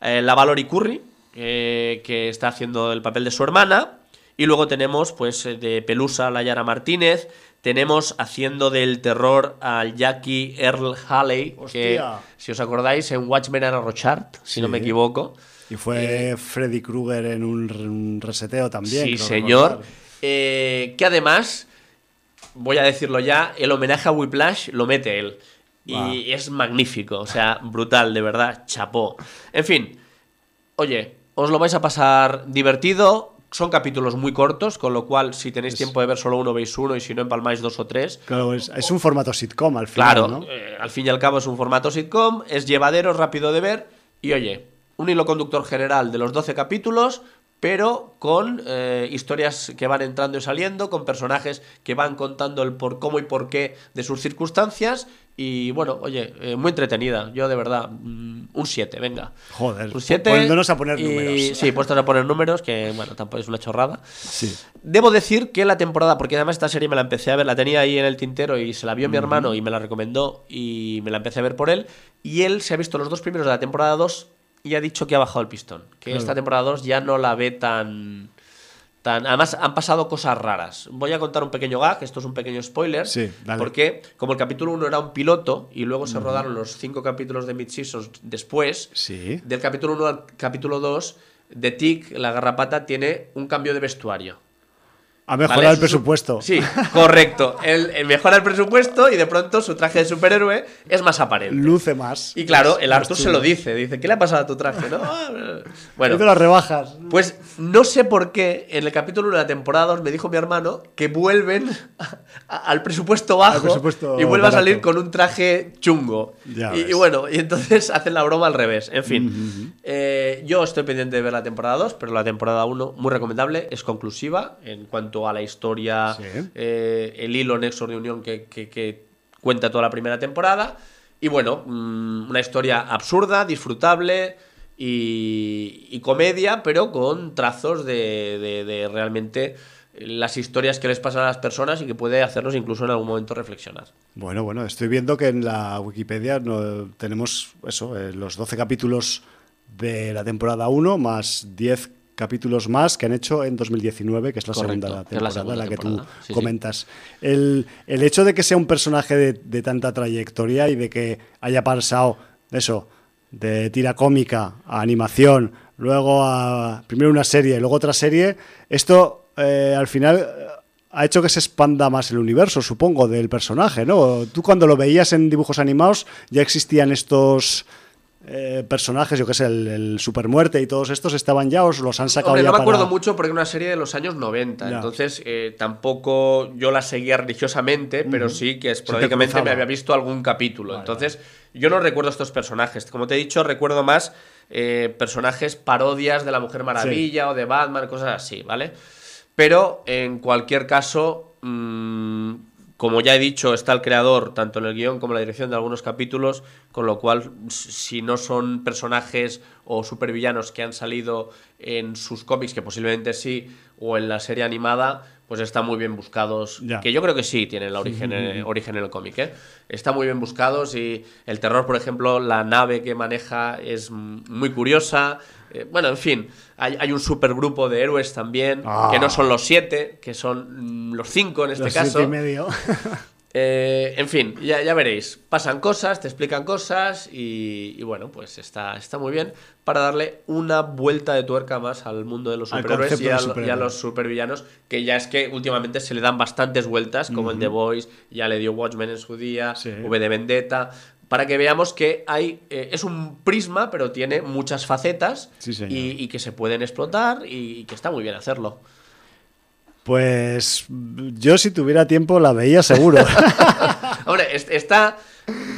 Eh, la Valory Curry, eh, que está haciendo el papel de su hermana. Y luego tenemos, pues, eh, de Pelusa, la Yara Martínez. Tenemos haciendo del terror al Jackie Earl Haley, que, si os acordáis, en Watchmen era Rochard, si no me equivoco. Y fue Freddy Krueger en un, un reseteo también. Sí, señor. que además, voy a decirlo ya, el homenaje a Whiplash lo mete él. Y es magnífico, o sea, brutal, de verdad, chapó. En fin, oye, os lo vais a pasar divertido. Son capítulos muy cortos, con lo cual, si tenéis tiempo de ver solo uno, veis uno, y si no, empalmáis dos o tres. Claro, es, es un formato sitcom al final, Claro, ¿no? eh, al fin y al cabo es un formato sitcom, es llevadero, rápido de ver y oye, un hilo conductor general de los 12 capítulos, pero con eh, historias que van entrando y saliendo, con personajes que van contando el por cómo y por qué de sus circunstancias y bueno, oye, eh, muy entretenida, yo de verdad, mm, un 7, venga. Joder, Un 7. poniéndonos a poner y- números. Sí, puestos a poner números, que bueno, tampoco es una chorrada. Sí. Debo decir que la temporada, porque además esta serie me la empecé a ver, la tenía ahí en el tintero y se la vio mi hermano y me la recomendó y me la empecé a ver por él. Y él se ha visto los dos primeros de la temporada 2 y ha dicho que ha bajado el pistón. Que Claro. esta temporada 2 ya no la ve tan. tan Además, han pasado cosas raras. Voy a contar un pequeño gag, esto es un pequeño spoiler. Sí, dale. Porque, como el capítulo 1 era un piloto y luego se rodaron los cinco capítulos de Mid-Seasons después, Sí. del capítulo 1 al capítulo 2, de Tick, la garrapata, tiene un cambio de vestuario. Ha mejorado ¿Vale? el Su- presupuesto. Sí, correcto. Él, él mejora el presupuesto y de pronto su traje de superhéroe es más aparente. Luce más. Y claro, el Arthur se lo dice. Dice, ¿qué le ha pasado a tu traje? ¿No? Bueno, de las rebajas. pues no sé por qué en el capítulo 1 de la temporada 2 me dijo mi hermano que vuelven a- a- al presupuesto bajo Al presupuesto y vuelve a salir con un traje chungo. Y, bueno, y entonces hacen la broma al revés. En fin, eh, yo estoy pendiente de ver la temporada 2, pero la temporada 1 muy recomendable, es conclusiva en cuanto a la historia, Sí. eh, el hilo nexo de unión que, que- que cuenta toda la primera temporada. Y bueno, mm, una historia absurda, disfrutable y, y comedia, pero con trazos de, de- de realmente las historias que les pasan a las personas y que puede hacernos incluso en algún momento reflexionar. Bueno, bueno, estoy viendo que en la Wikipedia no, tenemos eso, eh, los 12 capítulos de la temporada 1 más 10 capítulos más que han hecho en 2019, que es la Correcto, segunda la temporada, segunda la que temporada. tú Sí, sí. comentas. El, el hecho de que sea un personaje de, de tanta trayectoria y de que haya pasado de eso, de tira cómica a animación, luego a primero una serie, luego otra serie, esto eh, al final eh, ha hecho que se expanda más el universo, supongo, del personaje, ¿no? Tú cuando lo veías en dibujos animados ya existían estos eh, personajes, yo qué sé, el, el Supermuerte y todos estos estaban ya o los han sacado Hombre, ya no me para- acuerdo mucho porque era una serie de los años 90, Ya. entonces eh, tampoco yo la seguía religiosamente, pero sí que esporádicamente me había visto algún capítulo. entonces yo no recuerdo estos personajes. Como te he dicho, recuerdo más eh, personajes parodias de la Mujer Maravilla o de Batman, cosas así, ¿vale? Pero en cualquier caso, mm, como ya he dicho, está el creador, tanto en el guion como en la dirección de algunos capítulos, con lo cual, si no son personajes o supervillanos que han salido en sus cómics, que posiblemente sí, o en la serie animada, pues están muy bien buscados. Ya. Que yo creo que sí tienen la origen, eh, origen en el cómic, ¿eh? Están muy bien buscados y el terror, por ejemplo, la nave que maneja es muy curiosa. Eh, bueno, en fin, hay, hay un supergrupo de héroes también, Ah. que no son los siete, que son mm, los cinco en este Los caso. siete y medio. Eh, en fin, ya, ya veréis. Pasan cosas, te explican cosas y, y bueno, pues está, está muy bien para darle una vuelta de tuerca más al mundo de los superhéroes y a, y los supervillanos, que ya es que últimamente se le dan bastantes vueltas, como en The Voice, ya le dio Watchmen en su día, Sí. V de Vendetta. Para que veamos que hay. eh, es un prisma, pero tiene muchas facetas Sí, y, y que se pueden explotar y, y que está muy bien hacerlo. Pues yo si tuviera tiempo la veía seguro. Hombre, es- está.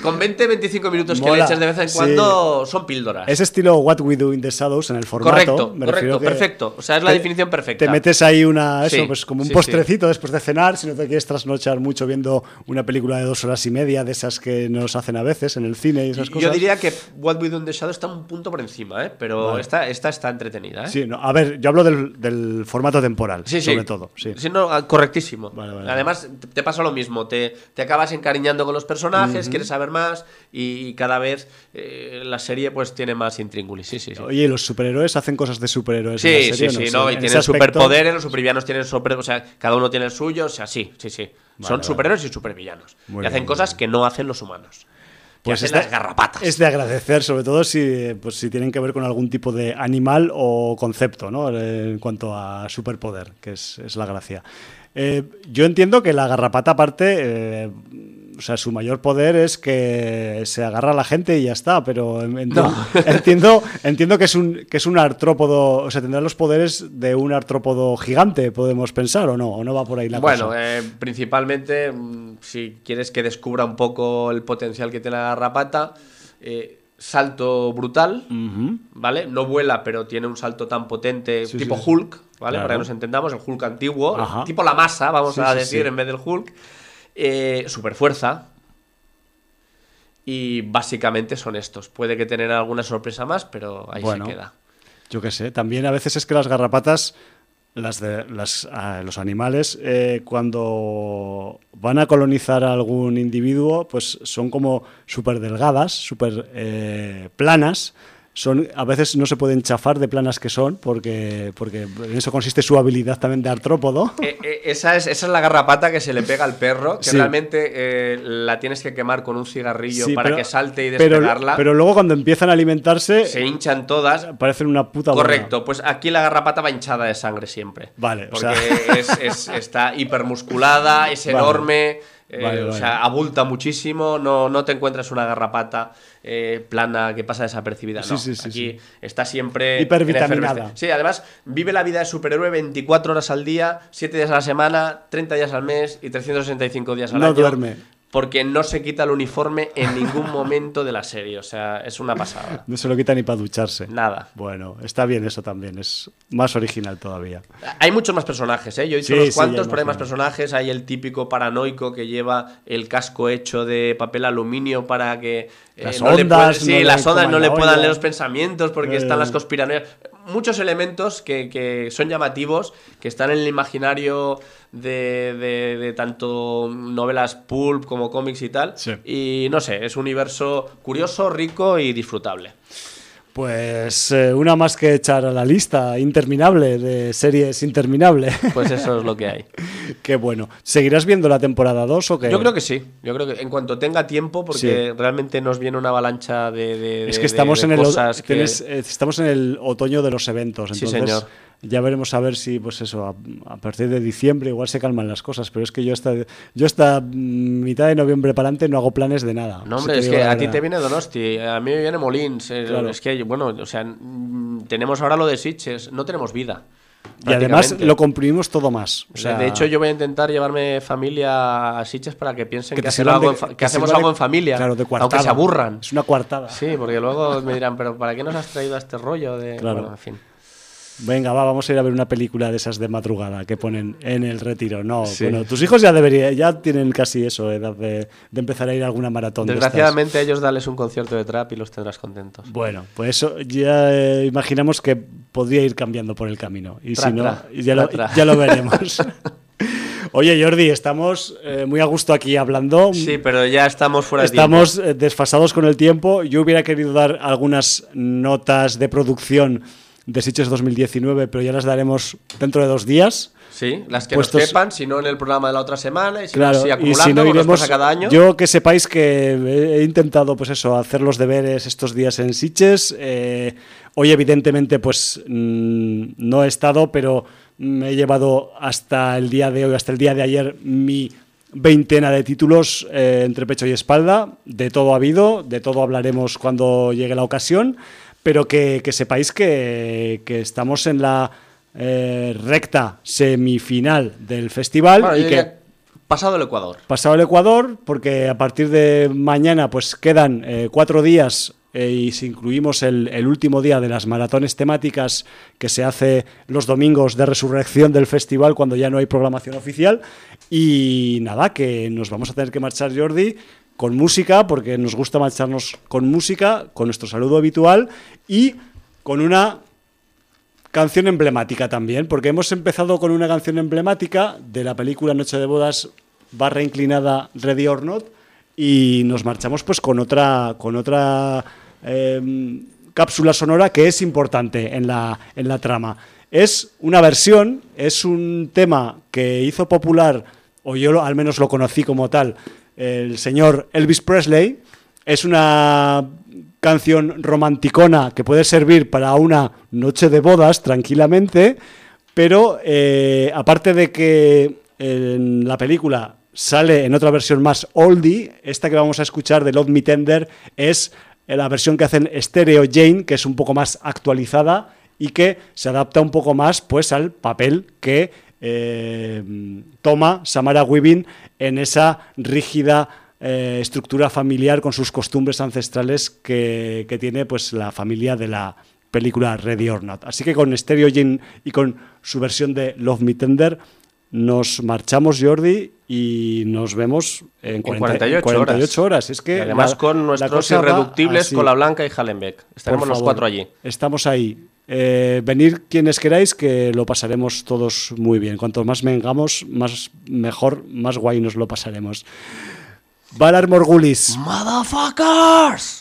Con 20-25 minutos que le eches de vez en sí. cuando son píldoras. es estilo What We Do in the Shadows en el formato. Correcto, me perfecto. O sea, es la te- definición perfecta. Te metes ahí una, eso, Sí, pues como un sí, postrecito después de cenar, si no te quieres trasnochar mucho viendo una película de dos horas y media, de esas que nos hacen a veces en el cine y esas Yo cosas. diría que What We Do in the Shadow está un punto por encima, ¿eh? pero Vale. esta, esta está entretenida. ¿eh? Sí, no, a ver, yo hablo del, del formato temporal, sobre todo. Sí. no, ah, correctísimo. Vale, vale. Además, te- te pasa lo mismo. Te, te acabas encariñando con los personajes, quieres saber más y, cada vez eh, la serie pues tiene más intríngulis. Sí, sí, sí. Oye, ¿y los superhéroes hacen cosas de superhéroes? en Sí, la sí, serie, sí, no? y en tienen aspecto- superpoderes, los supervillanos tienen super, o sea, cada uno tiene el suyo, o sea, sí, sí, sí. Son vale. superhéroes y supervillanos. Muy y hacen bien, cosas que no hacen los humanos. Pues es de- las garrapatas. Es de agradecer, sobre todo si, pues, si tienen que ver con algún tipo de animal o concepto, ¿no? En cuanto a superpoder, que es, es la gracia. Eh, yo entiendo que la garrapata, aparte, eh, o sea, su mayor poder es que se agarra a la gente y ya está, pero en- entiendo, entiendo, entiendo que, es un, que es un artrópodo, o sea, tendrá los poderes de un artrópodo gigante, podemos pensar, o no, o no va por ahí la Bueno, cosa. eh, principalmente, mm, si quieres que descubra un poco el potencial que tiene la garrapata, eh, salto brutal. ¿vale? No vuela, pero tiene un salto tan potente, Sí, tipo sí. Hulk, ¿vale? Claro. Para que nos entendamos, el Hulk antiguo, Ajá. tipo la masa, vamos Sí, a decir, en vez del Hulk. Eh, super fuerza. Y básicamente son estos. Puede que tener alguna sorpresa más, pero ahí Bueno. se queda. Yo qué sé, también a veces es que las garrapatas, las de las, ah, los animales, eh, cuando van a colonizar a algún individuo, pues son como súper delgadas, súper eh, planas. Son, a veces no se pueden chafar de planas que son, porque, porque en eso consiste su habilidad también de artrópodo. Eh, eh, esa, es, esa es la garrapata que se le pega al perro, que Sí. realmente eh, la tienes que quemar con un cigarrillo Sí, para pero- que salte y despegarla. pero luego cuando empiezan a alimentarse, se hinchan todas. parecen una puta. Correcto, pues aquí la garrapata va hinchada de sangre siempre. Vale, o Porque sea- es, es- está hipermusculada, es Vale. enorme, eh, Vale, o sea, abulta muchísimo. No, no te encuentras una garrapata eh, plana que pasa desapercibida. Sí, no. sí, sí, aquí sí. está siempre. Hipervitaminada. Sí, además vive la vida de superhéroe 24 horas al día, 7 días a la semana, 30 días al mes y 365 días al No año. duerme. Porque no se quita el uniforme en ningún momento de la serie. O sea, es una pasada. No se lo quita ni para ducharse. Nada. Bueno, está bien eso también, es más original todavía. Hay muchos más personajes, ¿eh? Yo he dicho Sí, unos cuantos, pero hay más personajes. Hay el típico paranoico que lleva el casco hecho de papel aluminio para que eh, Las no le ondas no sí, le las ondas no le puedan leer los pensamientos porque Eh. están las conspiranoias. Muchos elementos que, que son llamativos, que están en el imaginario de, de- de tanto novelas pulp como cómics y tal. Sí. Y no sé, es un universo curioso, rico y disfrutable. Pues eh, una más que echar a la lista interminable de series interminable. Pues eso es lo que hay. Qué bueno. ¿Seguirás viendo la temporada 2 o qué? Yo creo que sí. Yo creo que en cuanto tenga tiempo, porque Sí. realmente nos viene una avalancha de, de- Es que estamos, de en el, que- tienes, eh, estamos en el otoño de los eventos. Sí, señor. Ya veremos a ver si, pues eso, a, a partir de diciembre igual se calman las cosas. Pero es que yo hasta, yo hasta mitad de noviembre para adelante no hago planes de nada. No, hombre, es que a ti te viene Donosti, a mí me viene Molins. eh, Claro. Es que, bueno, o sea, tenemos ahora lo de Sitches, no tenemos vida. Y además lo comprimimos todo más. O O sea, de hecho, yo voy a intentar llevarme familia a Sitges para que piensen que que, hacer algo de- que que hacemos algo de- en familia. claro, de aunque se aburran. Es una coartada. Sí, porque luego me dirán, pero ¿para qué nos has traído a este rollo de. Claro. Bueno, en fin. Venga, va, vamos a ir a ver una película de esas de madrugada que ponen en el retiro. No, Sí. bueno, tus hijos ya deberían, ya tienen casi eso, edad de, de empezar a ir a alguna maratón. de. Desgraciadamente, a ellos dales un concierto de trap y los tendrás contentos. Bueno, pues eso ya eh, imaginamos que podría ir cambiando por el camino. Y Tra, si no, tra, ya, lo, tra, tra. ya lo veremos. Oye, Jordi, estamos eh, muy a gusto aquí hablando. Sí, pero ya estamos fuera de Estamos eh, desfasados con el tiempo. Yo hubiera querido dar algunas notas de producción de Sitges 2019, pero ya las daremos dentro de dos días. Sí, las que Puestos- nos sepan, si no en el programa de la otra semana, y si Claro, no así y acumulando, si no iremos, cada año. yo que sepáis que he intentado, pues eso, hacer los deberes estos días en Sitges. Eh, hoy, evidentemente, pues mm, no he estado, pero me he llevado hasta el día de hoy, hasta el día de ayer, mi veintena de títulos eh, entre pecho y espalda. De todo ha habido, de todo hablaremos cuando llegue la ocasión, pero que, que sepáis que, que estamos en la eh, recta semifinal del festival Bueno, y que pasado el Ecuador. pasado el Ecuador, porque a partir de mañana pues quedan eh, cuatro días eh, y si incluimos el, el último día de las maratones temáticas que se hace los domingos de resurrección del festival cuando ya no hay programación oficial. Y nada, que nos vamos a tener que marchar, Jordi, con música, porque nos gusta marcharnos con música, con nuestro saludo habitual y con una canción emblemática también, porque hemos empezado con una canción emblemática de la película Noche de Bodas barra inclinada Ready or Not y nos marchamos pues con otra con otra eh, cápsula sonora que es importante en la, en la trama. Es una versión, es un tema que hizo popular, o yo al menos lo conocí como tal, el señor Elvis Presley. Es una canción romanticona que puede servir para una noche de bodas tranquilamente, pero eh, aparte de que en la película sale en otra versión más oldie, esta que vamos a escuchar de Love Me Tender es la versión que hacen Stereo Jane, que es un poco más actualizada y que se adapta un poco más pues al papel que eh, toma Samara Weaving en esa rígida eh, estructura familiar con sus costumbres ancestrales que, tiene pues la familia de la película Ready or Not. Así que con Stereo Jane y con su versión de Love Me Tender nos marchamos Jordi y nos vemos en, 40 48 48 horas. Es que Y además la- con nuestros irreductibles, con la Blanca y Hallenbeck. Estaremos los cuatro allí. Estamos ahí. Eh, venid quienes queráis, que lo pasaremos todos muy bien. Cuanto más vengamos, más mejor, más guay nos lo pasaremos. Valar Morgulis. ¡Motherfuckers!